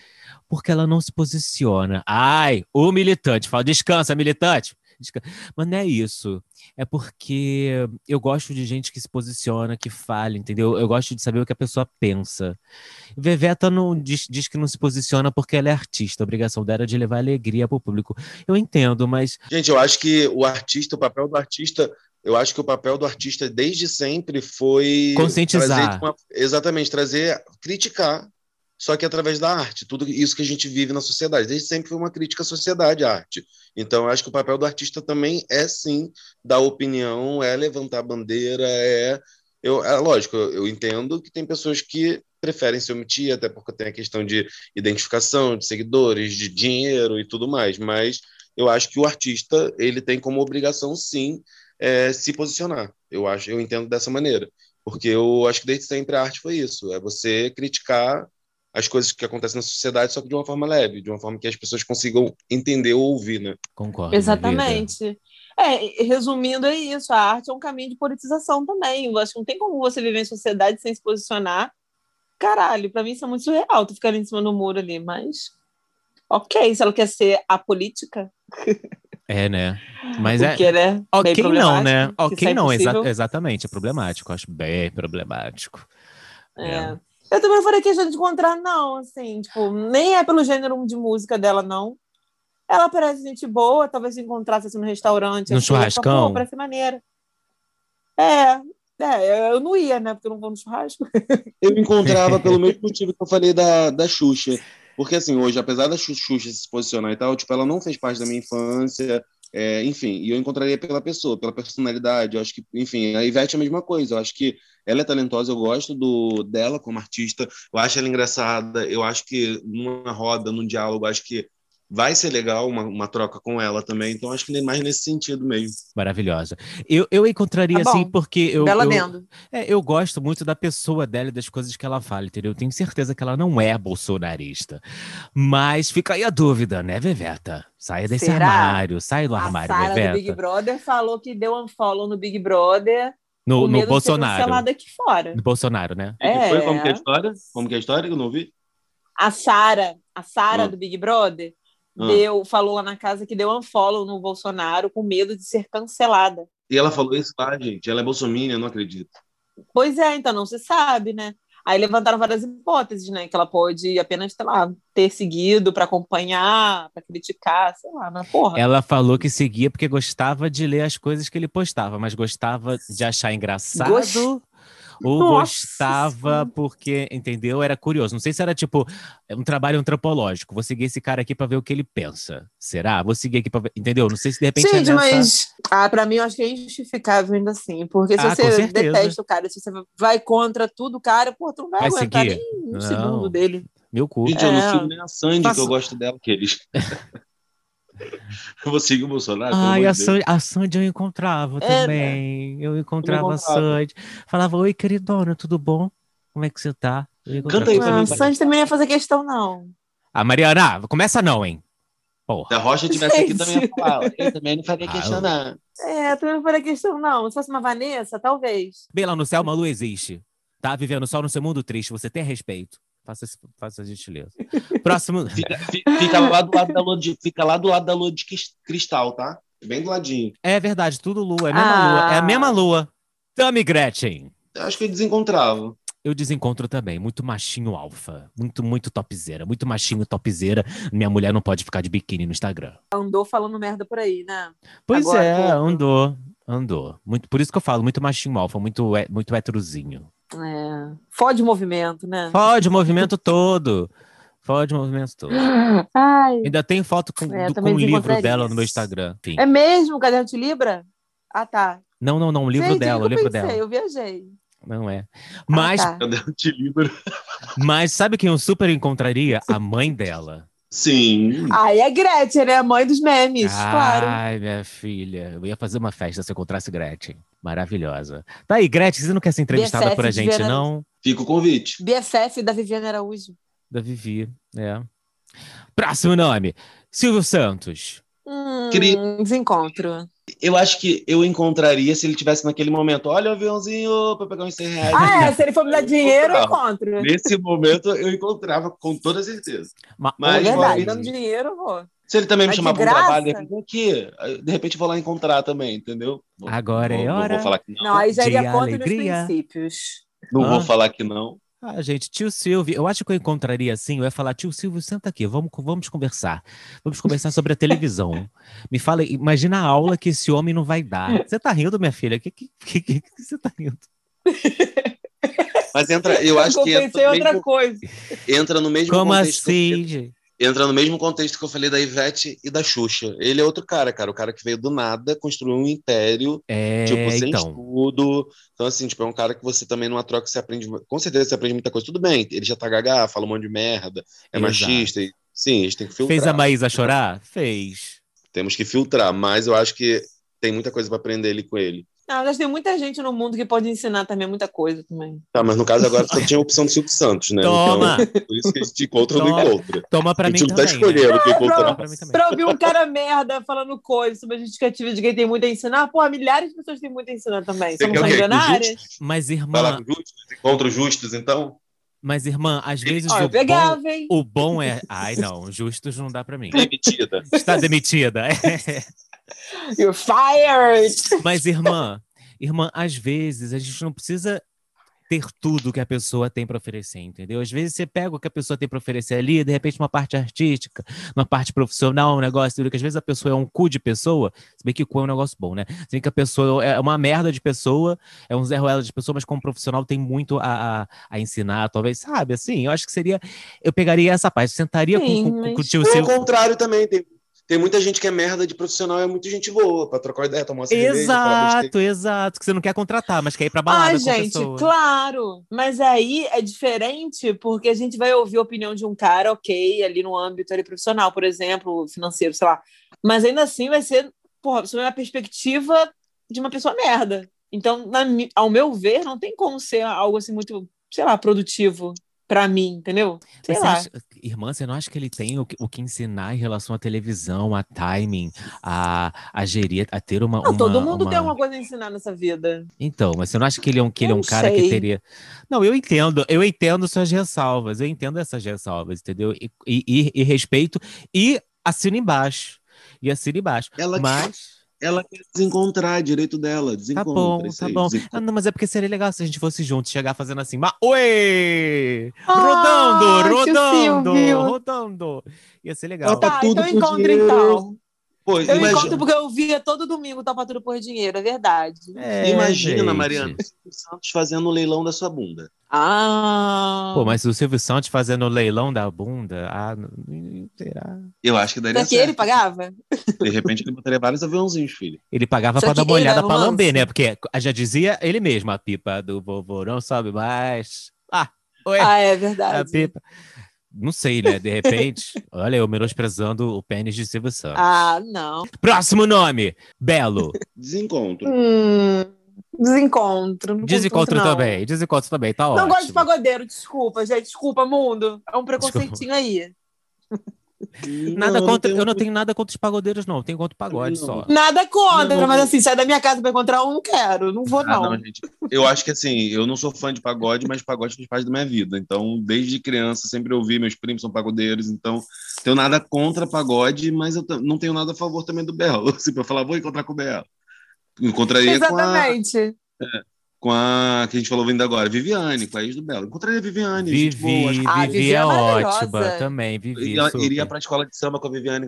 Porque ela não se posiciona. Ai, o militante. Fala, descansa, militante. Crítica. Mas não é isso. É porque eu gosto de gente que se posiciona, que fala, entendeu? Eu gosto de saber o que a pessoa pensa. Veveta não diz, diz que não se posiciona porque ela é artista. A obrigação dela é de levar alegria pro público. Eu entendo, mas. Gente, eu acho que o artista, o papel do artista eu acho que o papel do artista desde sempre foi conscientizar. Trazer exatamente, trazer, criticar, só que através da arte, tudo isso que a gente vive na sociedade. Desde sempre foi uma crítica à sociedade, à arte. Então, eu acho que o papel do artista também é sim dar opinião, é levantar a bandeira, é eu, é lógico, eu, entendo que tem pessoas que preferem se omitir, até porque tem a questão de identificação, de seguidores, de dinheiro e tudo mais, mas eu acho que o artista ele tem como obrigação sim é, se posicionar. Eu acho, eu entendo dessa maneira, porque eu acho que desde sempre a arte foi isso, é você criticar as coisas que acontecem na sociedade, só que de uma forma leve, de uma forma que as pessoas consigam entender ou ouvir, né? Concordo. Exatamente. É, resumindo, é isso. A arte é um caminho de politização também. Eu acho que não tem como você viver em sociedade sem se posicionar. Caralho, para mim isso é muito surreal, tu ficar em cima do muro ali, mas. Ok, se ela quer ser a política. É, né? Mas Porque, é. né? Ok, bem não, né? Ok, é não, exa- exatamente. É problemático. Acho bem problemático. É. Eu também não faria questão de encontrar, não, assim, tipo, nem é pelo gênero de música dela, não. Ela parece gente boa, talvez se encontrasse assim, no restaurante. No assim, churrascão? Parece maneira. É, é, eu não ia, né? Porque eu não vou no churrasco. Eu encontrava pelo mesmo motivo que eu falei da, da Xuxa. Porque, assim, hoje, apesar da Xu- Xuxa se posicionar e tal, tipo, ela não fez parte da minha infância, é, enfim, e eu encontraria pela pessoa, pela personalidade, eu acho que, enfim, a Ivete é a mesma coisa, eu acho que ela é talentosa, eu gosto do, dela como artista, eu acho ela engraçada, eu acho que numa roda, num diálogo, acho que vai ser legal uma, uma troca com ela também, então acho que nem mais nesse sentido mesmo. Maravilhosa. Eu, eu encontraria Tá assim, porque eu. Bela eu, vendo. é, eu gosto muito da pessoa dela e das coisas que ela fala, entendeu? Eu tenho certeza que ela não é bolsonarista. Mas fica aí a dúvida, né, Veveta? Saia desse Será? armário, sai do A armário, Sara do Big Veveta. Brother falou que deu unfollow no Big Brother No, no Bolsonaro. aqui fora. No Bolsonaro, né? E que foi? Como que é a É. história? Como que é a história? Eu não vi. A Sara, a Sara Ah. do Big Brother, Ah. deu, falou lá na casa que deu unfollow no Bolsonaro com medo de ser cancelada. E ela falou isso lá, gente, ela é bolsominion, eu não acredito. Pois é, então não se sabe, né? Aí levantaram várias hipóteses, né? Que ela pode apenas, sei lá, ter seguido para acompanhar, para criticar, sei lá, mas porra. Ela falou que seguia porque gostava de ler as coisas que ele postava, mas gostava de achar engraçado. Gost- Ou Nossa gostava Senhora. porque, entendeu? Era curioso. Não sei se era tipo um trabalho antropológico. Vou seguir esse cara aqui pra ver o que ele pensa. Será? Vou seguir aqui pra ver. Entendeu? Não sei se de repente é Gente, nessa... mas ah, para mim eu acho que é injustificável ainda assim. Porque se Ah, você detesta o cara, se você vai contra tudo, o cara, pô, tu não vai, Vai aguentar seguir? nem um Não. segundo dele. Meu cu. Gente, eu não É. sigo nem a Sandy, Faço- que eu gosto dela, aqueles. eu vou seguir o Bolsonaro. Ai, a. Sandy, a Sandy eu encontrava É, também. Eu encontrava a encontrava. Sandy. Falava, oi, queridona, tudo bom? Como é que você tá? Eu Canta aí a Não, a Sandy. Também não ia fazer questão, não. Ah, Mariana, começa não, hein? Porra. Se a Rocha tivesse aqui também ia falar. Eu também não faria Ah, questão, eu- não. É, também não faria questão, não. Se fosse uma Vanessa, talvez. Bem lá no céu, uma lua existe. Tá vivendo só no seu mundo triste. Você tem respeito. Faça, faça a gentileza. Próximo. Fica, fi- fica lá do lado da lua de, fica lá do lado da lua de cristal, tá? Bem do ladinho. É verdade, tudo lua. É a mesma Ah. lua. É a mesma lua. Tami Gretchen. Eu acho que eu desencontrava. Eu desencontro também. Muito machinho alfa. Muito, muito topzera. Muito machinho topzera. Minha mulher não pode ficar de biquíni no Instagram. Andou falando merda por aí, né? Pois Agora, é, andou. Andou. Muito, por isso que eu falo, muito machinho alfa, muito, hé- muito heterozinho. É. Fode o movimento, né? Fode o movimento todo. Fode o movimento todo. Ai. Ainda tem foto com, É, do- com o livro dela no meu Instagram. Enfim. É mesmo? Caderno de Libra? Ah, tá. Não, não, não. O livro Gente, dela, o eu livro pensei, dela. Eu viajei. Não é. Mas, Ah, tá. O mas sabe quem eu super encontraria? A mãe dela. Sim. Aí é Gretchen, né? A mãe dos memes, claro. Ai, minha filha. Eu ia fazer uma festa se eu encontrasse Gretchen. Maravilhosa. Tá aí, Gretchen, você não quer ser entrevistada BFF por a de gente, Vera- não? Fica o convite. BFF da Viviane Araújo. Da Vivi, é. Próximo nome. Silvio Santos. Hum, Cri- desencontro. Eu acho que eu encontraria se ele tivesse naquele momento. Olha o aviãozinho pra pegar uns 100 reais. Ah, é, se ele for me dar Eu dinheiro, eu encontro. Nesse momento eu encontrava com toda certeza. Ma- Mas é verdade, dando dinheiro, eu vou. Se ele também me Mas chamar para um trabalho, de repente, aqui, de repente eu vou lá encontrar também, entendeu? Agora Não é vou- hora Não vou falar que não. Não, aí já De iria contra os alegria. princípios. Não Ah. vou falar que não. Ah, gente, tio Silvio, eu acho que eu encontraria assim, eu ia falar, tio Silvio, senta aqui, vamos, vamos conversar. Vamos conversar sobre a televisão. Me fala, imagina a aula que esse homem não vai dar. Você tá rindo, minha filha? O que, que, que, que, que você tá rindo? Mas entra, eu acho que eu pensei entra outra mesmo, coisa. entra no mesmo Como contexto. que eu assim, gente? Entra no mesmo contexto que eu falei da Ivete e da Xuxa. Ele é outro cara, cara. O cara que veio do nada, construiu um império, É, tipo, sem então. estudo. Então, assim, tipo, é um cara que você também numa troca você aprende. Com certeza você aprende muita coisa. Tudo bem, ele já tá gaga, fala um monte de merda, é Exato. machista. E, sim, a gente tem que filtrar. Fez a Maísa chorar? Fez. Temos que filtrar, mas eu acho que tem muita coisa para aprender ali com ele. Não, mas tem muita gente no mundo que pode ensinar também muita coisa também. Tá, mas no caso agora só tinha a opção do Silvio Santos, né? Toma! Então, por isso que a gente encontra ou não Toma. encontra. Toma pra a mim gente não tá também. escolhendo o que né? encontrar. Pra também. Ouvir um cara merda falando coisas sobre a justificativa de quem tem muito a ensinar, porra, milhares de pessoas têm muito a ensinar também. Você Somos quer justos? Mas, Vai lá irmã, com justos, encontra os justos, então? mas, irmã, às vezes Ó, o eu bom, pegava, hein? o bom é. Ai, não, justos não dá pra mim. Demitida. Está demitida. You're fired! Mas, irmã, irmã, às vezes a gente não precisa ter tudo que a pessoa tem para oferecer, entendeu? Às vezes você pega o que a pessoa tem para oferecer ali, de repente uma parte artística, uma parte profissional, um negócio, entendeu? que às vezes a pessoa é um cu de pessoa, se bem que cu é um negócio bom, né? Se bem que a pessoa é uma merda de pessoa, é um Zé Ruela de pessoa, mas como profissional tem muito a, a, a ensinar, talvez, sabe? Assim, eu acho que seria, eu pegaria essa parte, sentaria com- Sim, com, com, mas- com o tio Ou ao Silvio. contrário também, tem, tem muita gente que é merda de profissional, é muita gente boa pra trocar ideia, tomar uma cerveja. Exato, exato. Que você não quer contratar, mas quer ir pra balada Ah, a gente, pessoa. claro. Mas aí é diferente porque a gente vai ouvir a opinião de um cara, ok, ali no âmbito ali, profissional, por exemplo, financeiro, sei lá. Mas ainda assim vai ser, porra, sob uma perspectiva de uma pessoa merda. Então, na ao meu ver, não tem como ser algo assim muito, sei lá, produtivo pra mim, entendeu? Sei Mas você lá. acha- irmã, você não acha que ele tem o que, o que ensinar em relação à televisão, a timing, a, a gerir, a ter uma. Não, uma- todo mundo uma- tem alguma coisa a ensinar nessa vida. Então, mas você não acha que ele é um, que ele é um cara que teria. Não, eu entendo, eu entendo suas ressalvas, eu entendo essas ressalvas, entendeu? E, e, e- e respeito, e assino embaixo. E assino embaixo. Ela Mas. Ela quer desencontrar, direito dela, Tá desencontra. bom, isso tá aí, bom. Ah, não, mas é porque seria legal se a gente fosse juntos, chegar fazendo assim, mas oi! Ah, rodando, rodando, rodando. Ia ser legal. Tá, tudo então dinheiro. então. Pô, Eu imagina, encontro porque eu via todo domingo Topa Tudo por Dinheiro, é verdade. É, imagina gente. Mariana, o Silvio Santos fazendo o leilão da sua bunda. Ah. Pô, mas o Silvio Santos fazendo o leilão da bunda, ah, será? Eu acho que daria Daqui certo. ele pagava? De repente ele botaria vários aviãozinhos, filho. Ele pagava Só pra dar que uma olhada pra lamber, né? Porque já dizia ele mesmo, a pipa do vovô não sobe mais. Ah, oi, Ah, é a verdade. pipa. Não sei, né? De repente, olha, eu menosprezando o pênis de Silvio Santos. Ah, não. Próximo nome, Belo. Desencontro. Hum, desencontro. Não Desencontro curto, não. também, desencontro também, tá Não ótimo. gosto de pagodeiro, desculpa, gente. Desculpa, mundo. É um preconceitinho aí. Nada Não, contra, tenho eu não tenho nada contra os pagodeiros, não. Tenho contra o pagode Não. só. Nada contra, Não. mas assim, sai da minha casa pra encontrar um, não quero. Não vou, Ah, não. não, gente. Eu acho que assim, eu não sou fã de pagode, mas pagode faz parte da minha vida. Então, desde criança, sempre ouvi, meus primos são pagodeiros, então tenho nada contra pagode, mas eu não tenho nada a favor também do Belo. Assim, pra falar, vou encontrar com o Belo. Encontraria com a, Exatamente. Com a que a gente falou vindo agora, Viviane, com a ex do Belo. Encontraria a Viviane, gente boa. Acho Vivi, Ah, Vivi Vivi é é ótima também. Vivi, Iria, super. iria pra escola de samba com a Viviane,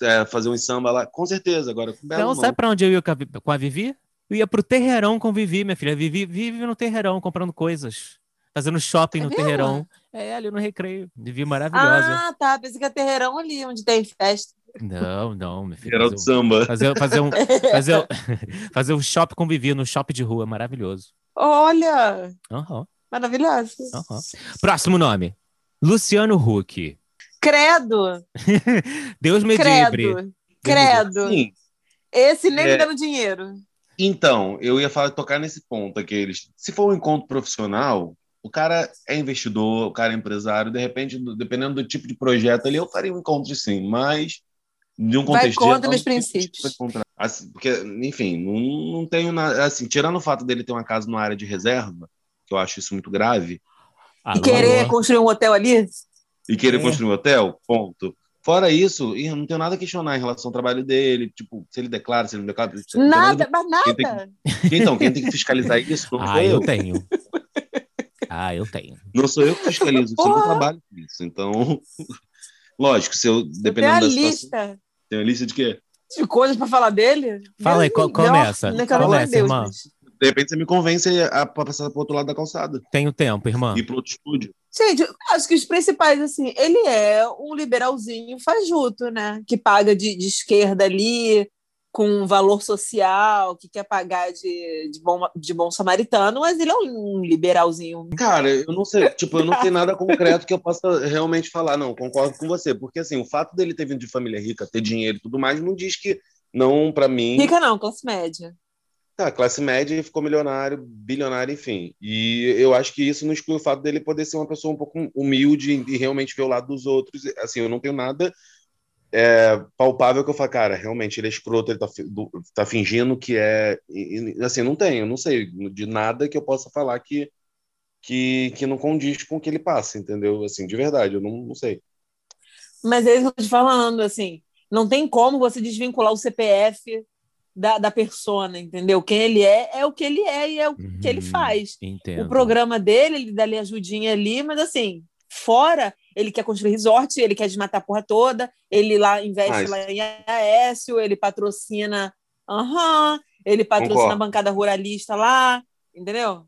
é, fazer um samba lá, com certeza. Agora, com o Belo, Então, não. sabe pra onde eu ia com a, Vi- com a Vivi? Eu ia pro Terreirão com Vivi, minha filha. Vivi vive no Terreirão, comprando coisas. Fazendo shopping É no mesmo? Terreirão. É, ali no Recreio. Vivi maravilhosa. Ah, tá. Pensei que é terreirão ali, onde tem festa. Não, não, minha filha. Geraldo Fazer, um- Samba. fazer, fazer um, fazer, um- fazer um shopping com Vivi no shopping de rua, maravilhoso. Olha, Aham, maravilhoso. aham. Próximo nome. Luciano Huck. Credo, Deus me livre. credo, credo. Sim. Esse nem É. me dando dinheiro. Então, eu ia falar, tocar nesse ponto aqueles. Se for um encontro profissional, o cara é investidor, o cara é empresário, de repente, do- dependendo do tipo de projeto ali, eu faria um encontro sim, mas de um Vai contexto contra meus tem princípios. Assim, porque, enfim, não, não tenho nada. Assim, tirando o fato dele ter uma casa numa área de reserva, que eu acho isso muito grave, Alô, E querer alô. construir um hotel ali? e querer É. construir um hotel, ponto. Fora isso, eu não tenho nada a questionar em relação ao trabalho dele, tipo, se ele declara, se ele não declara. Nada, mas nada. Quem tem, então, quem tem que fiscalizar isso não ah, eu. eu. tenho. Ah, eu tenho. Não sou eu que fiscalizo, eu não trabalho com isso. Então, lógico, se eu, dependendo Tem a da situação... lista Tem uma lista de quê? de coisas pra falar dele. Fala aí, co- começa. né, Começa, Deus, irmã. De repente você me convence a pra passar pro outro lado da calçada. Tenho tempo, irmã. Ir pro outro estúdio. Gente, acho que os principais, assim, ele é um liberalzinho fajuto, né? Que paga de, de esquerda ali, com um valor social, que quer pagar de, de, bom, de bom samaritano, mas ele é um liberalzinho. Cara, eu não sei, tipo, eu não tenho nada concreto que eu possa realmente falar, não, concordo com você, porque assim, o fato dele ter vindo de família rica, ter dinheiro e tudo mais, não diz que não, pra mim, Rica não, classe média. tá, classe média e ficou milionário, bilionário, enfim. E eu acho que isso não exclui o fato dele poder ser uma pessoa um pouco humilde e realmente ver o lado dos outros. Assim, eu não tenho nada é, palpável que eu falo, cara, realmente ele é escroto, ele tá, tá fingindo que é. e- e, assim, não tenho, não sei de nada que eu possa falar que, que, que não condiz com o que ele passa, entendeu? Assim, de verdade, eu não, não sei. Mas é eu tô te falando, assim, não tem como você desvincular o CPF da, da persona, entendeu? Quem ele é, é o que ele é e é o que ele Uhum, faz. Entendo. o programa dele, ele dá ali ajudinha ali, mas assim, fora, ele quer construir resort, ele quer desmatar a porra toda, ele lá investe isso- lá em Aécio, ele patrocina, aham, ele patrocina Concordo. a bancada ruralista lá, entendeu?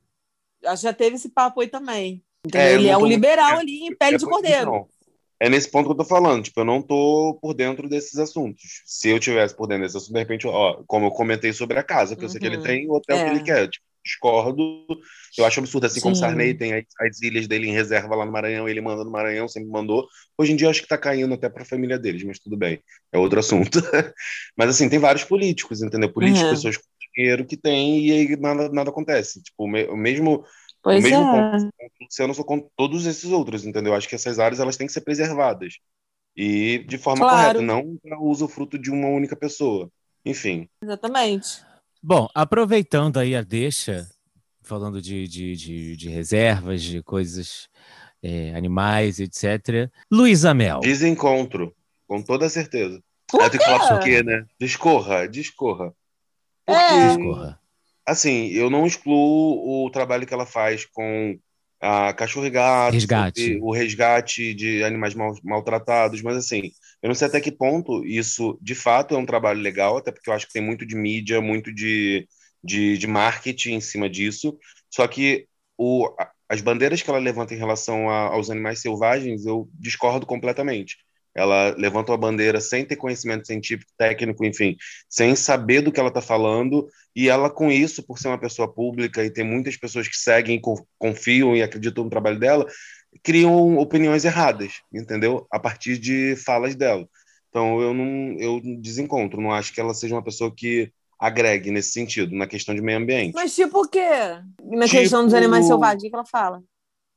Acho que já teve esse papo aí também. É, ele não é um liberal ali em pele É de por- cordeiro. então, é nesse ponto que eu tô falando, tipo, eu não tô por dentro desses assuntos. Se eu tivesse por dentro desses assuntos, de repente, ó, como eu comentei sobre a casa, que eu sei que ele Uhum. tem, o hotel É. que ele quer. Tipo, discordo. Eu acho absurdo, assim como Sim. Sarney tem as, as ilhas dele em reserva lá no Maranhão, ele manda no Maranhão, sempre mandou. Hoje em dia eu acho que tá caindo até pra família deles, mas tudo bem, é outro assunto. mas assim, tem vários políticos, entendeu? Políticos, Uhum. pessoas com dinheiro que tem e aí nada, nada acontece. Tipo, o me- o mesmo Pois o mesmo é. Luciano, eu sou contra todos esses outros, entendeu? Acho que essas áreas elas têm que ser preservadas. E de forma Claro. correta, não para uso fruto de uma única pessoa. Enfim. Exatamente. Bom, aproveitando aí a deixa, falando de, de, de, de reservas, de coisas, é, animais, etc. Luísa Mel. Desencontro, com toda certeza. Por Aí eu tenho que quê? quê, né? Discorra, discorra. É. Porque, Discorra. assim, eu não excluo o trabalho que ela faz com a cachorro e gato, Resgate. o resgate de animais mal- maltratados, mas assim, eu não sei até que ponto isso de fato é um trabalho legal, até porque eu acho que tem muito de mídia, muito de, de, de marketing em cima disso. Só que o, as bandeiras que ela levanta em relação a- aos animais selvagens, eu discordo completamente. Ela levanta uma bandeira sem ter conhecimento científico, técnico, enfim, sem saber do que ela está falando, e ela, com isso, por ser uma pessoa pública e ter muitas pessoas que seguem, co- confiam e acreditam no trabalho dela, criam opiniões erradas, entendeu? A partir de falas dela. Então, eu não eu desencontro, não acho que ela seja uma pessoa que agregue nesse sentido, na questão de meio ambiente. Mas tipo o quê? Na Tipo- questão dos animais selvagens, o que ela fala?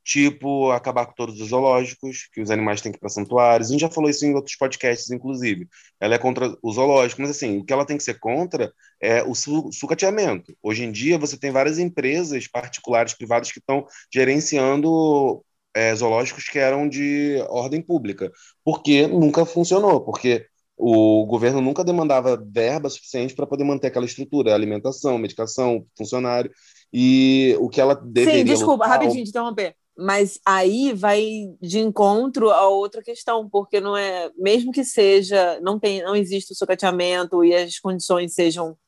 Tipo acabar com todos os zoológicos, que os animais têm que ir para santuários. A gente já falou isso em outros podcasts, inclusive. Ela é contra o zoológico, mas assim, o que ela tem que ser contra é o su sucateamento. Hoje em dia, você tem várias empresas particulares, privadas, que estão gerenciando é, zoológicos que eram de ordem pública, porque nunca funcionou, porque o governo nunca demandava verba suficiente para poder manter aquela estrutura, alimentação, medicação, funcionário, e o que ela deveria... Sim, desculpa, lutar- rapidinho de interromper. Mas aí vai de encontro a outra questão, porque não é, mesmo que seja, não tem, não existe o sucateamento e as condições sejam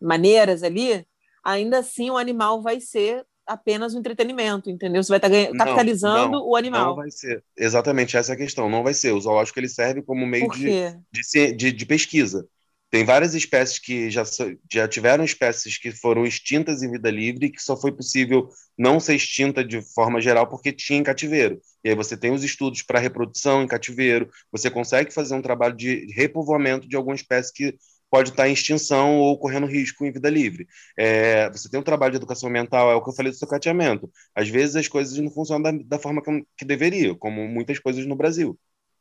maneiras ali, ainda assim o animal vai ser apenas um entretenimento, entendeu? Você vai estar Não, capitalizando não, o animal. Não vai ser. Exatamente essa é a questão. Não vai ser. O zoológico ele serve como meio de, de, de, de pesquisa. Tem várias espécies que já, já tiveram espécies que foram extintas em vida livre que só foi possível não ser extinta de forma geral porque tinha em cativeiro. E aí você tem os estudos para reprodução em cativeiro, você consegue fazer um trabalho de repovoamento de alguma espécie que pode estar em extinção ou correndo risco em vida livre. É, você tem um trabalho de educação ambiental, é o que eu falei do sucateamento. Às vezes as coisas não funcionam da, da forma que, que deveria, como muitas coisas no Brasil.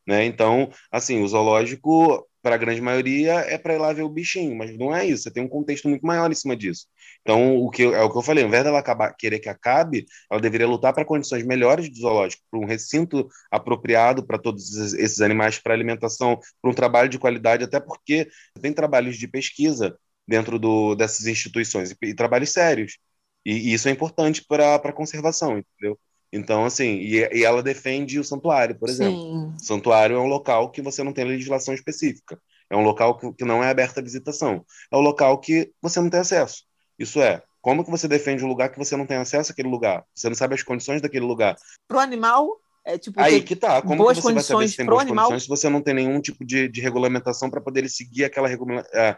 Né? Então, assim, o zoológico para a grande maioria é para ir lá ver o bichinho, mas não é isso, você tem um contexto muito maior em cima disso. Então, o que é o que eu falei, ao invés dela acabar, querer que acabe, ela deveria lutar para condições melhores do zoológico, para um recinto apropriado para todos esses animais, para alimentação, para um trabalho de qualidade, até porque tem trabalhos de pesquisa dentro do, dessas instituições, e, e trabalhos sérios. E, e, isso é importante para a conservação, entendeu? Então, assim, e, e, ela defende o santuário, por exemplo. Sim. O santuário é um local que você não tem legislação específica. É um local que, que não é aberto à visitação. É um local que você não tem acesso. Isso é, como que você defende um lugar que você não tem acesso àquele lugar? Você não sabe as condições daquele lugar. Para o animal, é tipo. Aí que tá. Como que você vai saber se tem boas animal... condições se você não tem nenhum tipo de, de regulamentação para poder seguir aquela regulamentação? É,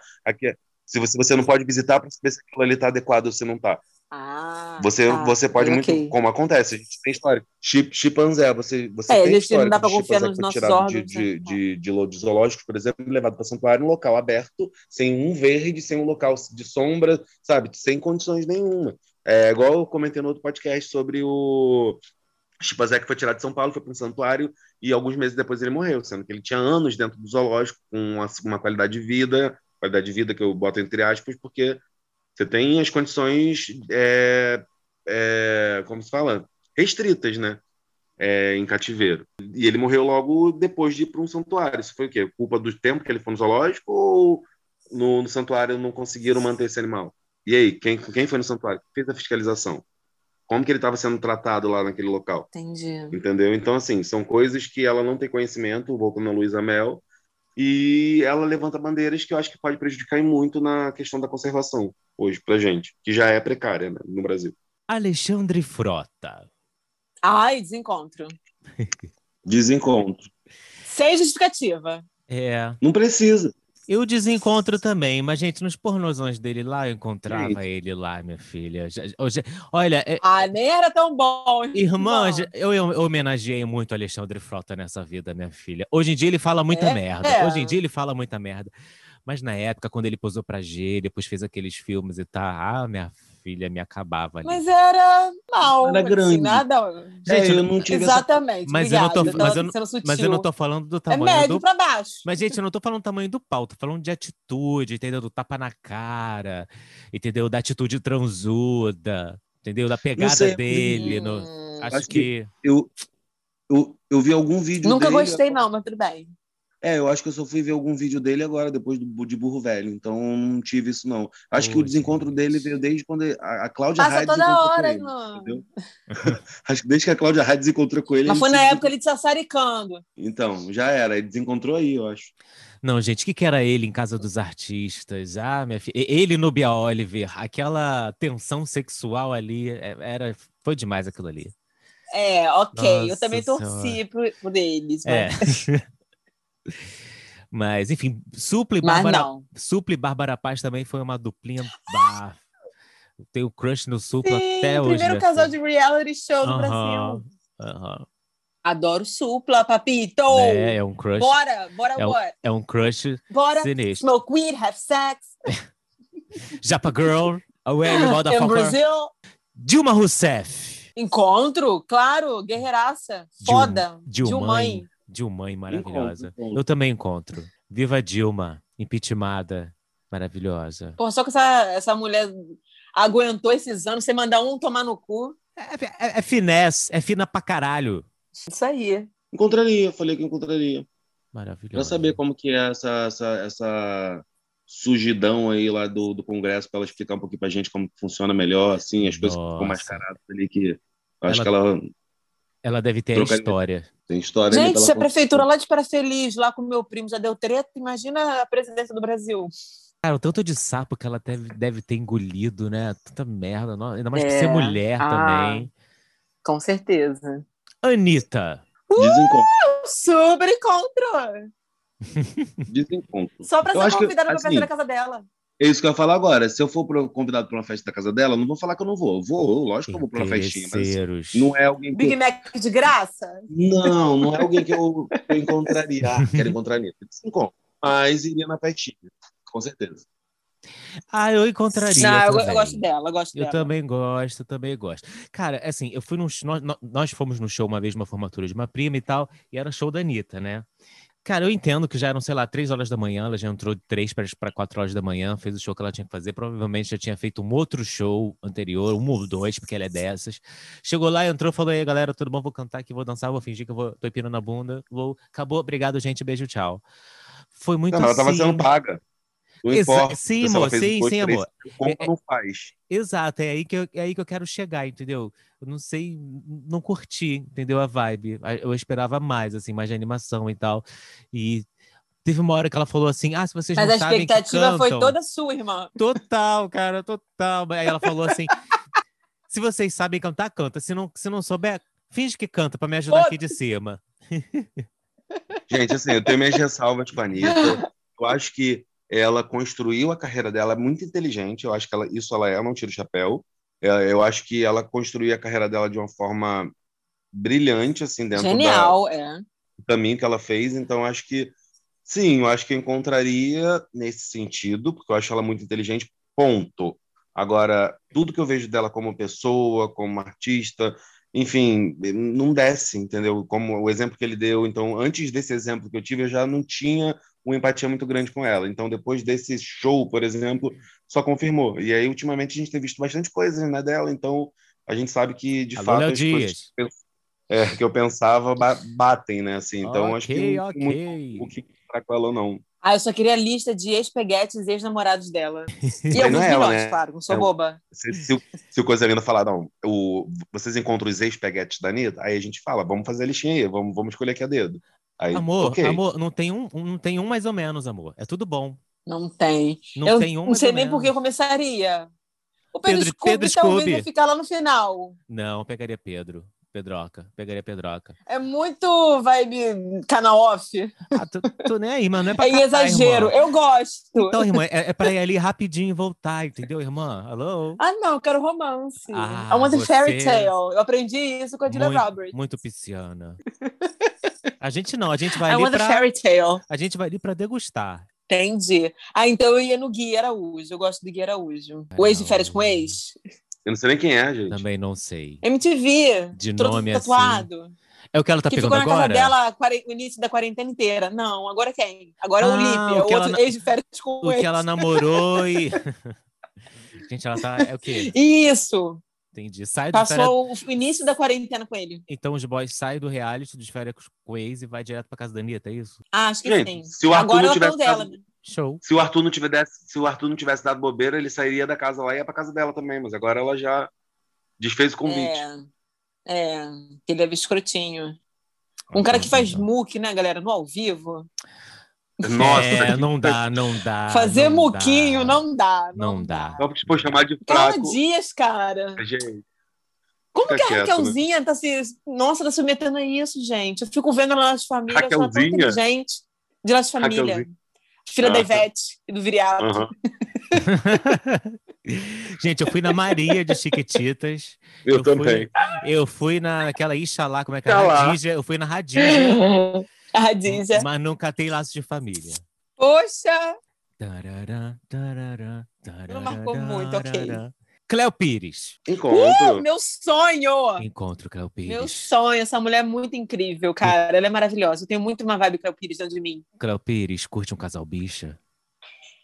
se você, você não pode visitar para saber se aquilo ali está adequado ou se não está. Ah, você, tá. você pode okay. muito, como acontece, a gente tem história. Chip, chimpanzé, você, você é, tem história não dá para confiar nos nossos órgãos. De, de, de, de, de zoológicos, por exemplo, levado para santuário em um local aberto, sem um verde, sem um local de sombra, sabe? Sem condições nenhuma. É igual eu comentei no outro podcast sobre o chimpanzé que foi tirado de São Paulo, foi para um santuário e alguns meses depois ele morreu, sendo que ele tinha anos dentro do zoológico com uma, uma qualidade de vida, qualidade de vida que eu boto entre aspas, porque você tem as condições, é, é, como se fala, restritas, né? É, em cativeiro. E ele morreu logo depois de ir para um santuário. Isso foi o quê? Culpa do tempo que ele foi no zoológico ou no, no santuário não conseguiram manter esse animal? E aí, quem, quem foi no santuário? Fez a fiscalização? Como que ele estava sendo tratado lá naquele local? Entendi. Entendeu? Então, assim, são coisas que ela não tem conhecimento, voltando a Luísa Mel, e ela levanta bandeiras que eu acho que pode prejudicar muito na questão da conservação hoje para gente, que já é precária né, no Brasil. Alexandre Frota. Ai, desencontro. desencontro. Sem justificativa. É. Não precisa. Eu desencontro também, mas, gente, nos pornozões dele lá, eu encontrava ele lá, minha filha. Olha. É... Ah, nem era tão bom. Irmã, eu, eu, homenageei muito Alexandre Frota nessa vida, minha filha. Hoje em dia ele fala muita é? merda. É. Hoje em dia ele fala muita merda. Mas na época, quando ele posou pra G, depois fez aqueles filmes e tá, ah, minha filha me acabava ali. Mas era mal. Era assim, grande. Nada... Gente, é, eu não tive Exatamente. Essa... Mas, eu não tô, mas, eu, mas eu não tô falando do é tamanho é médio do... pra baixo. Mas, gente, eu não tô falando do tamanho do pau, tô falando de atitude, entendeu? Do tapa na cara, entendeu? Da atitude transuda, entendeu? Da pegada dele. Hum... No... Acho, Acho que... que... Eu, eu, eu vi algum vídeo Nunca dele... gostei, não, mas tudo bem. É, eu acho que eu só fui ver algum vídeo dele agora, depois do, de Burro Velho. Então não tive isso, não. Acho que o desencontro dele veio desde quando a, a Cláudia Passa toda hora, ele, entendeu? acho que desde que a Cláudia Raides encontrou com ele. Mas ele foi na época ele de sassaricando. Então, já era. Ele desencontrou aí, eu acho. Não, gente, o que, que era ele em Casa dos Artistas? Ah, minha filha. Ele no Bia Oliver, aquela tensão sexual ali, é, era, foi demais aquilo ali. É, ok. Nossa eu também torci por, por eles. Mas... É. Mas, enfim, Supla e Bárbara, Supla Bárbara Paz também foi uma duplinha. Bah, tenho crush no Supla Sim, até hoje. Primeiro casal de reality show do Brasil. Uhum. Adoro Supla, papito! É, é um crush. Bora, bora, é bora. é um crush bora, sinistro. Smoke weed, have sex. Japa Girl, away, motherfucker. In Brazil. Dilma Rousseff. Encontro, claro, guerreiraça. Foda. Dilma. Dilma. Dilma, maravilhosa. Encontro. Eu também encontro. Viva Dilma, impeachmentada, maravilhosa. Pô, só que essa, essa mulher aguentou esses anos, você mandar um tomar no cu. É, é, é finesse, é fina pra caralho. Isso aí. Encontraria, falei que encontraria. Maravilhoso. Pra saber como que é essa, essa, essa sujidão aí lá do, do Congresso, para ela explicar um pouquinho pra gente como funciona melhor, assim, as Nossa. coisas que ficam mais caradas ali, que acho ela... que ela ela deve ter a história. Tem história. Gente, se a prefeitura lá de Para Feliz, lá com meu primo, já deu treta, imagina a presidência do Brasil. Cara, o tanto de sapo que ela deve, deve ter engolido, né? Tanta merda. Ainda mais é. por ser mulher ah, também. Com certeza. Anitta. Uh, Desencontro. Super encontro. Desencontro. Só pra ser convidada pra assim, festa da casa dela. É isso que eu ia falar agora. Se eu for convidado para uma festa da casa dela, não vou falar que eu não vou. Eu vou, lógico que eu vou para uma festinha. Mas não é alguém que. Big Mac de graça? Não, não é alguém que eu, eu encontraria. Ah, quero encontrar nisso. Encontro. Mas iria na festinha, com certeza. Ah, eu encontraria. Não, eu, eu, gosto dela, eu gosto eu dela. também gosto, também gosto. Cara, assim, eu fui num. Nós, nós fomos no show uma vez, uma formatura de uma prima e tal, e era show da Anitta, né? Cara, eu entendo que já eram, sei lá, três horas da manhã, ela já entrou de três para quatro horas da manhã, fez o show que ela tinha que fazer, provavelmente já tinha feito um outro show anterior, um ou dois, porque ela é dessas. Chegou lá, entrou, falou, aí galera, tudo bom? Vou cantar aqui, vou dançar, vou fingir que eu vou, tô empinando na bunda, vou, acabou, obrigado, gente, beijo, tchau. Foi muito Não, ela tava assim... sendo paga. Não importa sim, se ela amor, fez sim, dois, sim, três, amor. Como É- não faz? Exato, é aí, que eu, é aí que eu quero chegar, entendeu? Eu não sei, não curti, entendeu? A vibe. A- Eu esperava mais, assim, mais de animação e tal. E teve uma hora que ela falou assim: ah, se vocês Mas não a sabem que expectativa foi cantam- toda sua, irmã. Total, cara, total. Aí ela falou assim: se vocês sabem cantar, canta. Se não, se não souber, finge que canta pra me ajudar aqui de cima. Gente, assim, eu tenho minhas ressalvas com a Anitta. Eu acho que ela construiu a carreira dela muito inteligente. Eu acho que ela, isso ela é, não tiro o chapéu. É, Eu acho que ela construiu a carreira dela de uma forma brilhante, assim, dentro da, Genial, é. do caminho que ela fez. Então, acho que, sim, eu acho que eu encontraria nesse sentido, porque eu acho ela muito inteligente, ponto. Agora, tudo que eu vejo dela como pessoa, como artista, enfim, não desce, entendeu? Como o exemplo que ele deu. Então, antes desse exemplo que eu tive, eu já não tinha uma empatia muito grande com ela. Então, depois desse show, por exemplo, só confirmou. E aí, ultimamente, a gente tem visto bastante coisas né, dela, então a gente sabe que, de Alô, fato, Léo as coisas que eu, é, que eu pensava ba- batem, né? Assim, então, acho que ok, não tem muito o que encontrar com ela ou não. Ah, eu só queria a lista de ex-peguetes e ex-namorados dela. E alguns não é ela, milhões, né? claro, não sou É o- boba. Se, se, o- se o Coisa Linda falar, não, o, vocês encontram os ex-peguetes da Anitta, aí a gente fala, vamos fazer a listinha aí, vamos, vamos escolher aqui a dedo. Aí, Amor, ok. amor, não tem um, não tem um mais ou menos, amor. É tudo bom. Não tem. Não eu tem um não sei nem por que eu menos. começaria. O Pedro, Pedro- Scooby Pedro talvez Scooby. vai ficar lá no final. Não, pegaria Pedro. Pedroca. Pegaria Pedroca. É muito vibe canal off. Ah, tô, tô nem aí, mano. Não é pra É catar, exagero. irmã. Eu gosto. Então, irmã, é, é pra ir ali rapidinho e voltar, entendeu, irmã? Alô? Ah, não, eu quero romance. Ah, I want a fairy você- tale. Eu aprendi isso com a Julia Muito, Roberts. muito pisciana. A gente não, a gente vai I ali pra... fairy tale. A gente vai ali pra degustar. Entendi. Ah, então eu ia no Gui Araújo. Eu gosto do Gui Araújo. O ex de férias com ex? Eu não sei nem quem é, gente. Também não sei. MTV. De nome assim. tatuado. É o que ela tá que pegando ficou na agora? casa dela o início da quarentena inteira. Não, agora quem? Agora é o Ah, Lipe, é o o outro na- ex de férias com O ex. que ela namorou e... Gente, ela tá... É o quê? Isso. Entendi. Sai do férias... Passou o início da quarentena com ele. Então os boys saem do reality dos férias com o ex e vai direto pra casa da Anitta, é isso? Ah, acho que Gente, sim. se o Arthur agora não tivesse dela. dado- né? Show. Se o Arthur não tivesse, se o Arthur não tivesse dado bobeira, ele sairia da casa lá e ia pra casa dela também, mas agora ela já desfez o convite. É, é, que ele é escrotinho. Um cara que faz muque, né, galera, no ao vivo. Nossa, É, não dá, não dá. Fazer não muquinho dá. não dá. Não dá. Só porque pô, chamar de Carla fraco. Dias, cara. Gente, Como Fica que a quieto, né? Raquelzinha tá se. Nossa, tá se metendo a isso, gente. Eu fico vendo ela nas famílias, ela tá tão Raquelzinha? inteligente. De las família. Raquelzinha. Filha da Ah, tá. Ivete e do Viriato. Gente, eu fui na Maria de Chiquititas. eu, Eu também. Eu fui naquela Ixalá, como é que é? Radija. Eu fui na Radija, mas não catei laço de família. Poxa! Tarará, tarará, Não marcou muito, ok. tarará. Cléo Pires. Encontro. Uh, meu sonho! Encontro Cléo Pires. Meu sonho, essa mulher é muito incrível, cara. Ela é maravilhosa. Eu tenho muito uma vibe Cléo Pires dentro de mim. Cléo Pires, curte um casal bicha?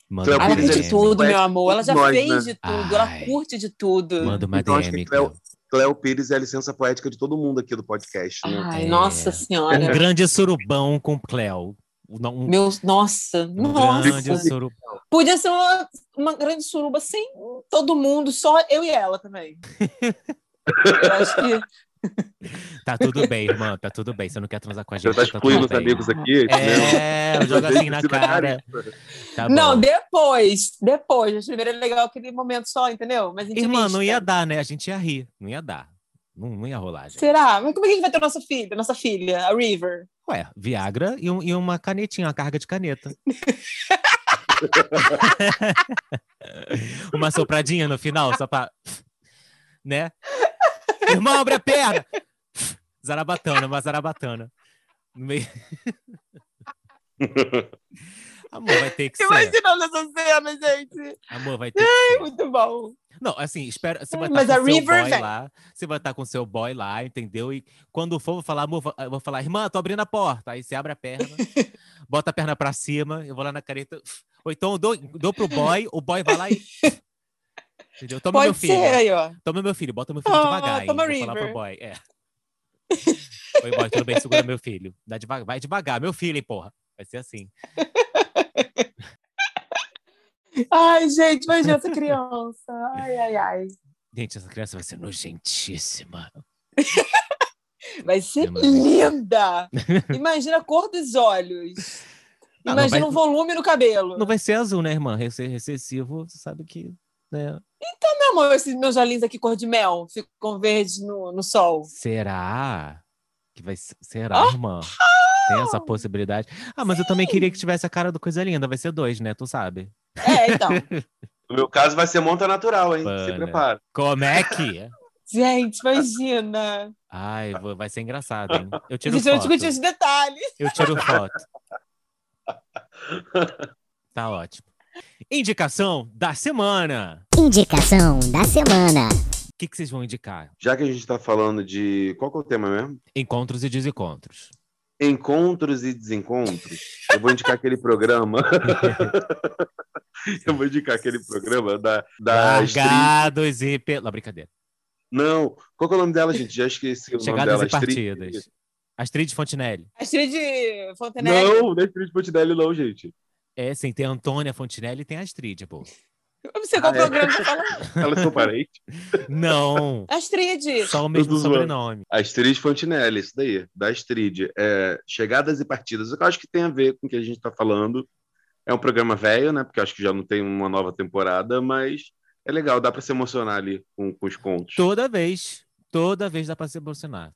Manda Cléo uma Ela Pires curte é tudo, meu amor. Ela já nós, fez né? de tudo. Ela Ai. curte de tudo. Manda uma Então, acho DM, que Cléo- Cléo. Pires é a licença poética de todo mundo aqui do podcast, né? Ai, É. nossa Um senhora. grande surubão com Cléo. Um, um Meu, nossa, um nossa. grande surubão. Podia ser uma, uma grande suruba sem todo mundo, só eu e ela também. eu acho que. Tá tudo bem, irmã, tá tudo bem. Você não quer transar com a Já gente, tá tá excluindo os amigos aqui, entendeu? É, eu jogo assim na cara. Tá não, depois. Depois. Primeiro é legal aquele momento só, entendeu? Mas Irmã, não ia dar, né? A gente ia rir. Não ia dar. Não, não ia rolar, gente. Será? Mas como é que a gente vai ter nossa filha? Nossa filha, a River. Ué, Viagra e, um- e uma canetinha, uma carga de caneta. uma sopradinha no final, só pra. Né? Irmão, abre a perna! Zarabatana, uma zarabatana. No meio... Amor, vai ter que ser. Imaginando essa cena, gente. Amor, vai ter que ser. Muito bom. Não, assim, espera. Você vai Mas estar a com seu River boy vem. lá. Você vai estar com seu boy lá, entendeu? E quando for, eu vou falar, amor, vou falar, irmã, tô abrindo a porta. Aí você abre a perna, bota a perna pra cima, eu vou lá na careta. Ou então eu dou, dou pro boy, o boy vai lá e. Entendeu? Toma meu Pode filho. ser aí, ó. Toma meu filho, bota meu filho Ah, devagar. toma Vou falar pro River. boy. É. Oi, boy, tudo bem? Segura meu filho. Dá devagar, vai devagar, meu filho, hein, porra. Vai ser assim. Ai, gente, imagina essa criança. Ai, ai, ai. Gente, essa criança vai ser nojentíssima. Vai ser linda. Imagina a cor dos olhos. Ah, Imagina vai- o volume no cabelo. Não vai ser azul, né, irmã? Rece- Recessivo, você sabe que. Né? Meu amor, esses meus olhinhos aqui cor de mel ficam verdes no, no sol. Será? Que vai ser... Será, irmã? Tem essa possibilidade. Ah, mas eu também queria que tivesse a cara do Coisa Linda. Vai ser dois, né? Tu sabe. É, então. No meu caso, vai ser monta natural, hein? Se Pana. prepara. Como é que? Gente, imagina. Ai, vou- vai ser engraçado, hein? Eu A tiro gente foto. discutir esse detalhe. Eu tiro foto. Tá ótimo. Indicação da semana. Indicação da semana. O que, que vocês vão indicar? Já que a gente tá falando de. Qual que é o tema mesmo? Encontros e desencontros. Encontros e desencontros. Eu vou indicar aquele programa. Eu vou indicar aquele programa da, da Astrid. Largados e... Pe... Não, brincadeira. Não, qual que é o nome dela, gente? Já esqueci o nome Chegadas dela. e partidas. Astrid Fontinelli. Astrid Fontenelle. Não, não é Astrid Fontinelli, não, gente. É, sim, tem a Antônia Fontinelli e tem a Astrid, pô. Eu não sei qual Ah, é. programa você falou. Elas são parentes. Não, Astrid. só o mesmo sobrenome. Astrid Fontinelli, isso daí, da Astrid. É, Chegadas e partidas. Eu acho que tem a ver com o que a gente tá falando. É um programa velho, né? Porque eu acho que já não tem uma nova temporada, mas é legal, dá pra se emocionar ali com, com os contos. Toda vez, toda vez dá pra se emocionar.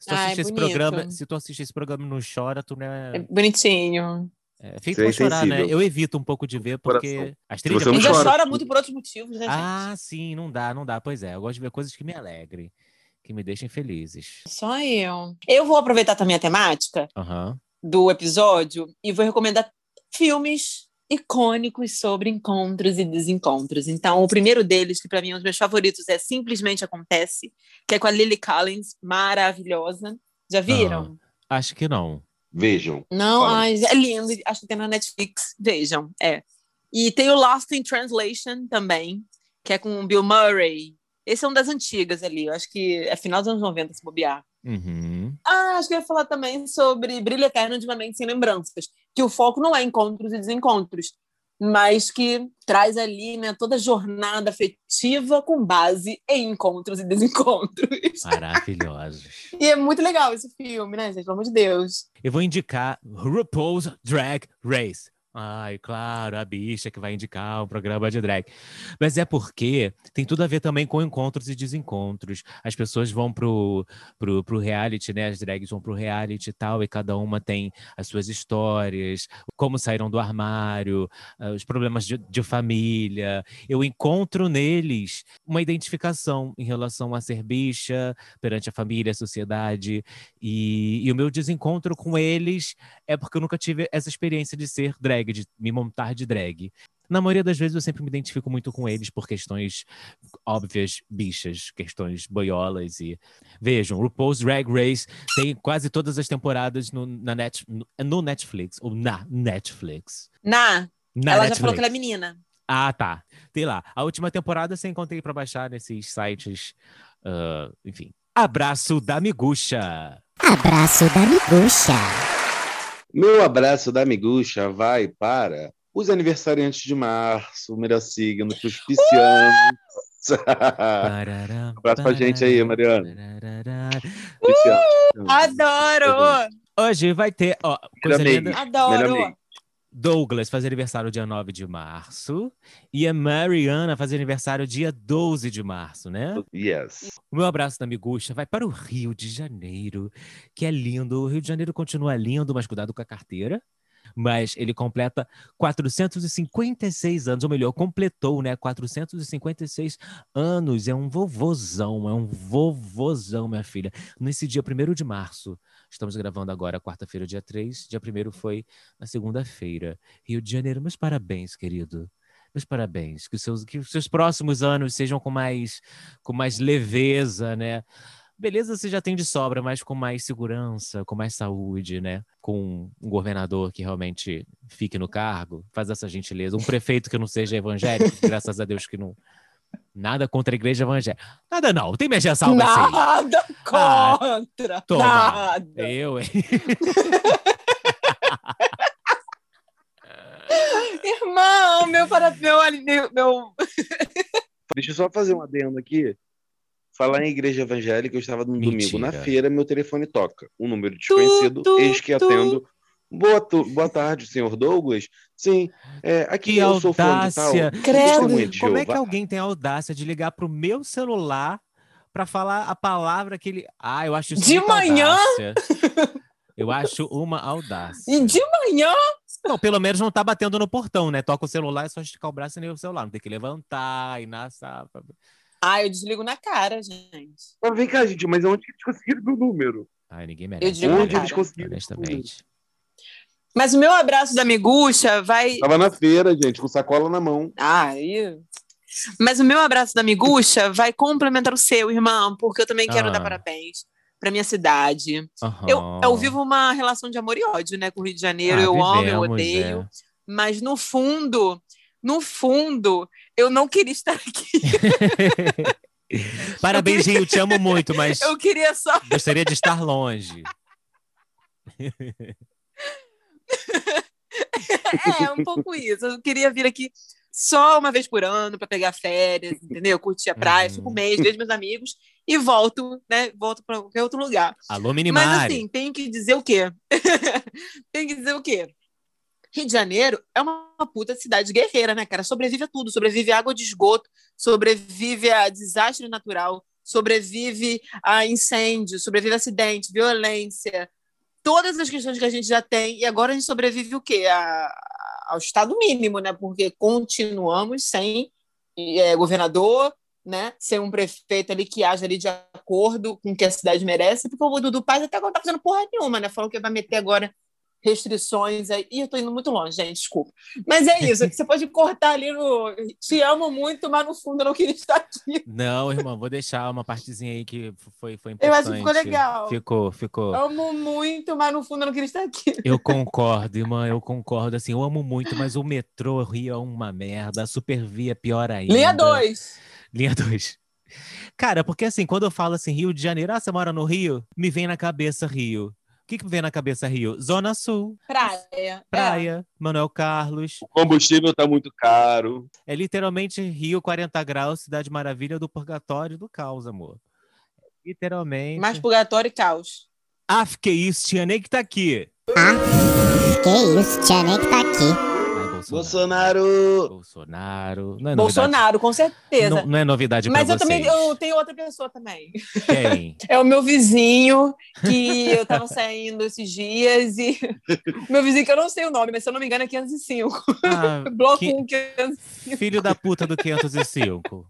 Se tu Ai, assiste esse programa, se tu assiste esse programa e não chora, tu não É é, bonitinho. É feito Você é pra chorar, né? Eu evito um pouco de ver, porque Coração. a Astrid você não Ele muito- já chora. chora muito por outros motivos, né, gente? Ah, sim, não dá, não dá. Pois é, eu gosto de ver coisas que me alegrem, que me deixem felizes. Só eu. Eu vou aproveitar também a temática Aham. do episódio e vou recomendar filmes icônicos sobre encontros e desencontros. Então, o primeiro deles, que para mim é um dos meus favoritos, é Simplesmente Acontece, que é com a Lily Collins, maravilhosa. Já viram? Acho que não. Vejam. Não, ai, é lindo. Acho que tem na Netflix. Vejam, é. E tem o Lost in Translation também, que é com o Bill Murray. Esse é um das antigas ali. Eu acho que é final dos anos 90, se bobear. Uhum. Ah, acho que eu ia falar também sobre Brilho Eterno de uma Mente Sem Lembranças, que o foco não é encontros e desencontros, mas que traz ali né, toda a jornada afetiva com base em encontros e desencontros. Maravilhosos. E é muito legal esse filme, né, gente? Pelo amor de Deus. Eu vou indicar RuPaul's Drag Race. Ai, claro, a bicha que vai indicar o programa de drag. Mas é porque tem tudo a ver também com encontros e desencontros. As pessoas vão pro, pro, pro reality, né? As drags vão pro reality e tal, e cada uma tem as suas histórias, como saíram do armário, ah, os problemas de, de família. Eu encontro neles uma identificação em relação a ser bicha perante a família, a sociedade. E, e o meu desencontro com eles é porque eu nunca tive essa experiência de ser drag, de me montar de drag. Na maioria das vezes eu sempre me identifico muito com eles por questões óbvias, bichas, questões boiolas e vejam, RuPaul's Drag Race tem quase todas as temporadas no, na net, no, Netflix ou na Netflix. Na, Na ela Netflix. já falou que ela é menina. Ah, tá. Tem lá. A última temporada você encontrei pra baixar nesses sites, ah, enfim. Abraço da Miguxa. Abraço da Miguxa. Meu abraço da Miguxa vai para os aniversariantes de março, o melhor signo, que os piscianos. Parará, Abraço pra gente aí, Mariana. Piscianos. Adoro! Hoje vai ter, ó, coisa linda. Adoro! Douglas faz aniversário dia 9 de março e a Mariana faz aniversário dia 12 de março, né? Yes. O meu abraço da Miguxa vai para o Rio de Janeiro, que é lindo. O Rio de Janeiro continua lindo, mas cuidado com a carteira. Mas ele completa 456 anos, ou melhor, completou, né? 456 anos. É um vovozão, é um vovozão, minha filha. Nesse dia 1 de março, estamos gravando agora, quarta-feira, dia 3. Dia 1 foi na segunda-feira. Rio de Janeiro, meus parabéns, querido. Meus parabéns. Que os seus, que os seus próximos anos sejam com mais, com mais leveza, né? Beleza, você já tem de sobra, mas com mais segurança, com mais saúde, né? Com um governador que realmente fique no cargo, faz essa gentileza. Um prefeito que não seja evangélico, graças a Deus que não. Nada contra a igreja evangélica. Nada não, tem minha salva assim. Nada Ah, contra. Toma. Nada. Eu, hein? Irmão, meu para meu, meu, meu Deixa eu só fazer um adendo aqui. Falar em igreja evangélica, eu estava num domingo na Mentira. feira, meu telefone toca. Um número desconhecido, tu, eis que tu. atendo. Boa, tu- boa tarde, senhor Douglas. Sim, é, aqui Que eu sou fã de tal. audácia. Credo. Como é que alguém tem a audácia de ligar pro meu celular para falar a palavra que ele. Ah, eu acho isso De manhã? audácia. Eu acho uma audácia. E de manhã, Não, pelo menos não tá batendo no portão, né? Toca o celular, é só esticar o braço e nem o celular. Não tem que levantar e na ah, eu desligo na cara, gente. Mas vem cá, gente, mas onde que eles conseguiram meu número? Ai, ninguém Eu merece. digo na Onde eles cara. conseguiram? Honestamente. Mas o meu abraço da miguxa vai. Tava na feira, gente, com sacola na mão. Ah, aí. Mas o meu abraço da miguxa vai complementar o seu, irmão, porque eu também quero Ah. dar parabéns para minha cidade. Aham. Eu, eu vivo uma relação de amor e ódio, né, com o Rio de Janeiro. Ah, eu amo, eu vivemos, odeio. é. Mas no fundo, no fundo, eu não queria estar aqui. Parabéns, Rio, te amo muito, mas Eu queria só. gostaria de estar longe. É, um pouco isso. Eu queria vir aqui só uma vez por ano para pegar férias, entendeu? Curtir a praia, Uhum. fico um mês, vejo meus amigos e volto, né? Volto para qualquer outro lugar. Alô, Mas Minimari. assim, tem que dizer o quê? tem que dizer o quê? Rio de Janeiro é uma puta cidade guerreira, né, cara? Sobrevive a tudo. Sobrevive a água de esgoto, sobrevive a desastre natural, sobrevive a incêndio, sobrevive a acidente, violência, todas as questões que a gente já tem. E agora a gente sobrevive o quê? A- ao estado mínimo, né? Porque continuamos sem eh, governador, né? Sem um prefeito ali que age ali de acordo com o que a cidade merece, porque o Dudu Paz até agora não tá fazendo porra nenhuma, né? Falou que vai meter agora restrições aí. Ih, eu tô indo muito longe, gente, desculpa. Mas é isso, você pode cortar ali no. Te amo muito, mas no fundo eu não queria estar aqui. Não, irmão, vou deixar uma partezinha aí que foi, foi importante. Eu acho que ficou legal. Ficou, ficou. Amo muito, mas no fundo eu não queria estar aqui. Eu concordo, irmã, eu concordo. Assim, eu amo muito, mas o metrô Rio é uma merda. A Supervia é pior ainda. Linha 2. Linha 2. Cara, porque assim, quando eu falo assim, Rio de Janeiro, ah, você mora no Rio? Me vem na cabeça Rio. O que, que me vem na cabeça Rio? Zona Sul, Praia. praia, Manuel Carlos. O combustível tá muito caro. É literalmente Rio 40 graus, cidade maravilha do purgatório e do caos, amor. É. Literalmente. Mais purgatório e caos. Ah, que isso, tinha nem que tá aqui. Que isso, tia nem que tá aqui. Bolsonaro. Bolsonaro! Bolsonaro. Não é Bolsonaro, com certeza. Não, não é novidade Mas eu também eu tenho outra pessoa também. Quem? É o meu vizinho, que eu tava saindo esses dias, e meu vizinho, que eu não sei o nome, mas se eu não me engano é 505. Ah, Bloco que- 1, 505. filho da puta do 505.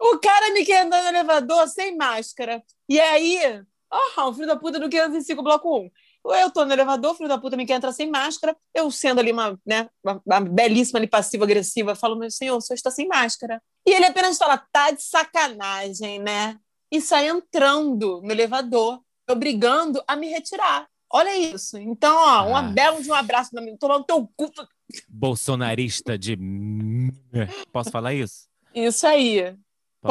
O cara me quer andar no elevador sem máscara. E aí, ah, o filho da puta do 505, bloco 1. Eu tô no elevador, o filho da puta me quer entrar sem máscara. Eu sendo ali uma, né, uma, uma belíssima ali passiva-agressiva, falo, meu senhor, o senhor está sem máscara. E ele apenas fala, tá de sacanagem, né? E sai entrando no elevador, obrigando a me retirar. Olha isso. Então, ó, um Ah. belo de um abraço pra mim. Tomar no teu cu. Bolsonarista de. Posso falar isso? Isso aí.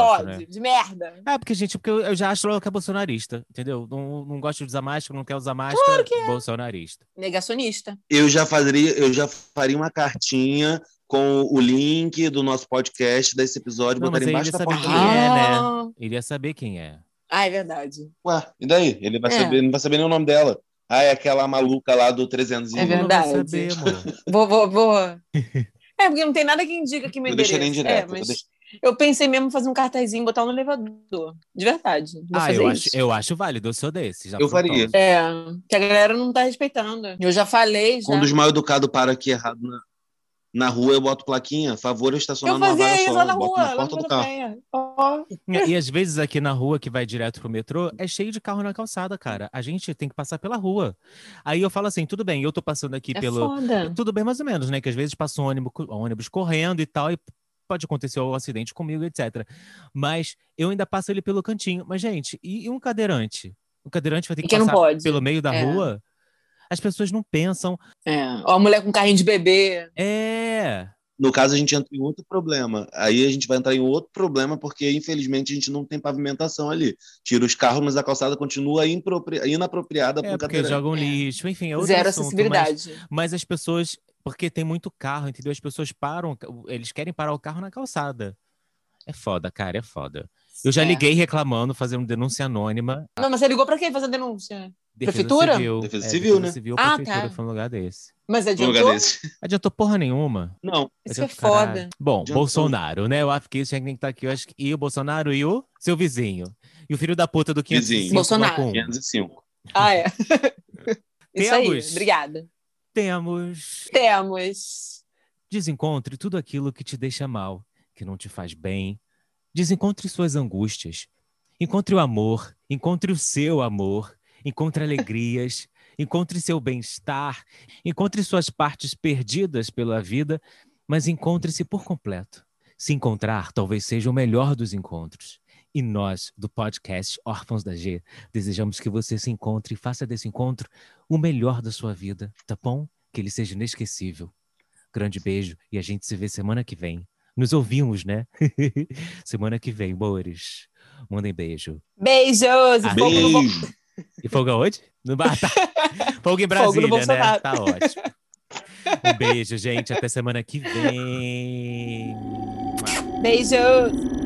Pode. né? De merda. É, porque, gente, porque eu, eu já acho logo que é bolsonarista, entendeu? Não, não gosto de usar máscara, não quer usar máscara. Claro que é. Bolsonarista. Negacionista. Eu já faria, eu já faria uma cartinha com o link do nosso podcast desse episódio, Não, botaria embaixo ele da porta quem dele. é, né? Ah. Ele ia saber quem é. Ah, é verdade. Ué, e daí? Ele vai É. saber, não vai saber nem o nome dela. Ah, é aquela maluca lá do 300 É Não vai verdade. saber, amor. Vou, vou, vou. É, porque não tem nada que indica que me Eu deixaria endereço. indireto. É, mas eu deixo- eu pensei mesmo em fazer um cartazinho e botar no elevador. De verdade. Vou Ah, fazer eu acho, eu acho válido, eu sou desse. Já Eu faria. É, que a galera não tá respeitando. Eu já falei, já. Quando os mal educados param aqui errado na. Na rua eu boto plaquinha, favor estacionar Eu numa fazia vaga isso só. lá na boto rua, na porta do carro. Ó. E, e às vezes aqui na rua que vai direto pro metrô é cheio de carro na calçada, cara. A gente tem que passar pela rua. Aí eu falo assim, tudo bem, eu tô passando aqui É pelo. foda. Tudo bem mais ou menos, né? Que às vezes passa um ônibus, ônibus correndo e tal, e pode acontecer um acidente comigo, etc. Mas eu ainda passo ele pelo cantinho. Mas, gente, e, e um cadeirante? O cadeirante vai ter que passar pode? pelo meio da É. rua? As pessoas não pensam. É. Ó, a mulher com carrinho de bebê. É. No caso, a gente entra em outro problema. Aí a gente vai entrar em outro problema, porque infelizmente a gente não tem pavimentação ali. Tira os carros, mas a calçada continua impropri- inapropriada É para porque cadeirante. jogam lixo, enfim, é outro Zero assunto, mas- acessibilidade. Mas as pessoas, porque tem muito carro, entendeu? As pessoas param, eles querem parar o carro na calçada. É foda, cara, é foda. Eu já É. liguei reclamando, fazendo denúncia anônima. Não, mas você ligou pra quem fazer denúncia? Defesa Prefeitura? Civil. Defesa É, Civil, né? Civil, Ah, prefeitura, tá. foi um lugar desse. Mas adiantou? lugar desse. Adiantou porra nenhuma. Não, Isso que é Adiantou caralho. foda. Bom, Adiantou. Bolsonaro, né? Eu acho que isso tinha que estar aqui. Eu acho que... E o Bolsonaro e o seu vizinho. E o filho da puta do 505 Vizinho. Bolsonaro. bloco um. 505. Ah, é. Isso aí. Obrigada. Temos Temos. Desencontre tudo aquilo que te deixa mal, que não te faz bem. Desencontre suas angústias. Encontre o amor, encontre o seu amor, encontre alegrias, encontre seu bem-estar, encontre suas partes perdidas pela vida, mas encontre-se por completo. Se encontrar talvez seja o melhor dos encontros. E nós, do podcast Órfãos da G, desejamos que você se encontre e faça desse encontro o melhor da sua vida, tá bom? Que ele seja inesquecível. Grande beijo e a gente se vê semana que vem. Nos ouvimos, né? semana que vem, amores. Mandem beijo. Beijos. e Ah, fogo no Beijo. E fogo aonde? No bar. Tá. Fogo em Fogo Brasília, né? Bolsonaro. Tá ótimo. Um beijo, gente. Até semana que vem. Beijos.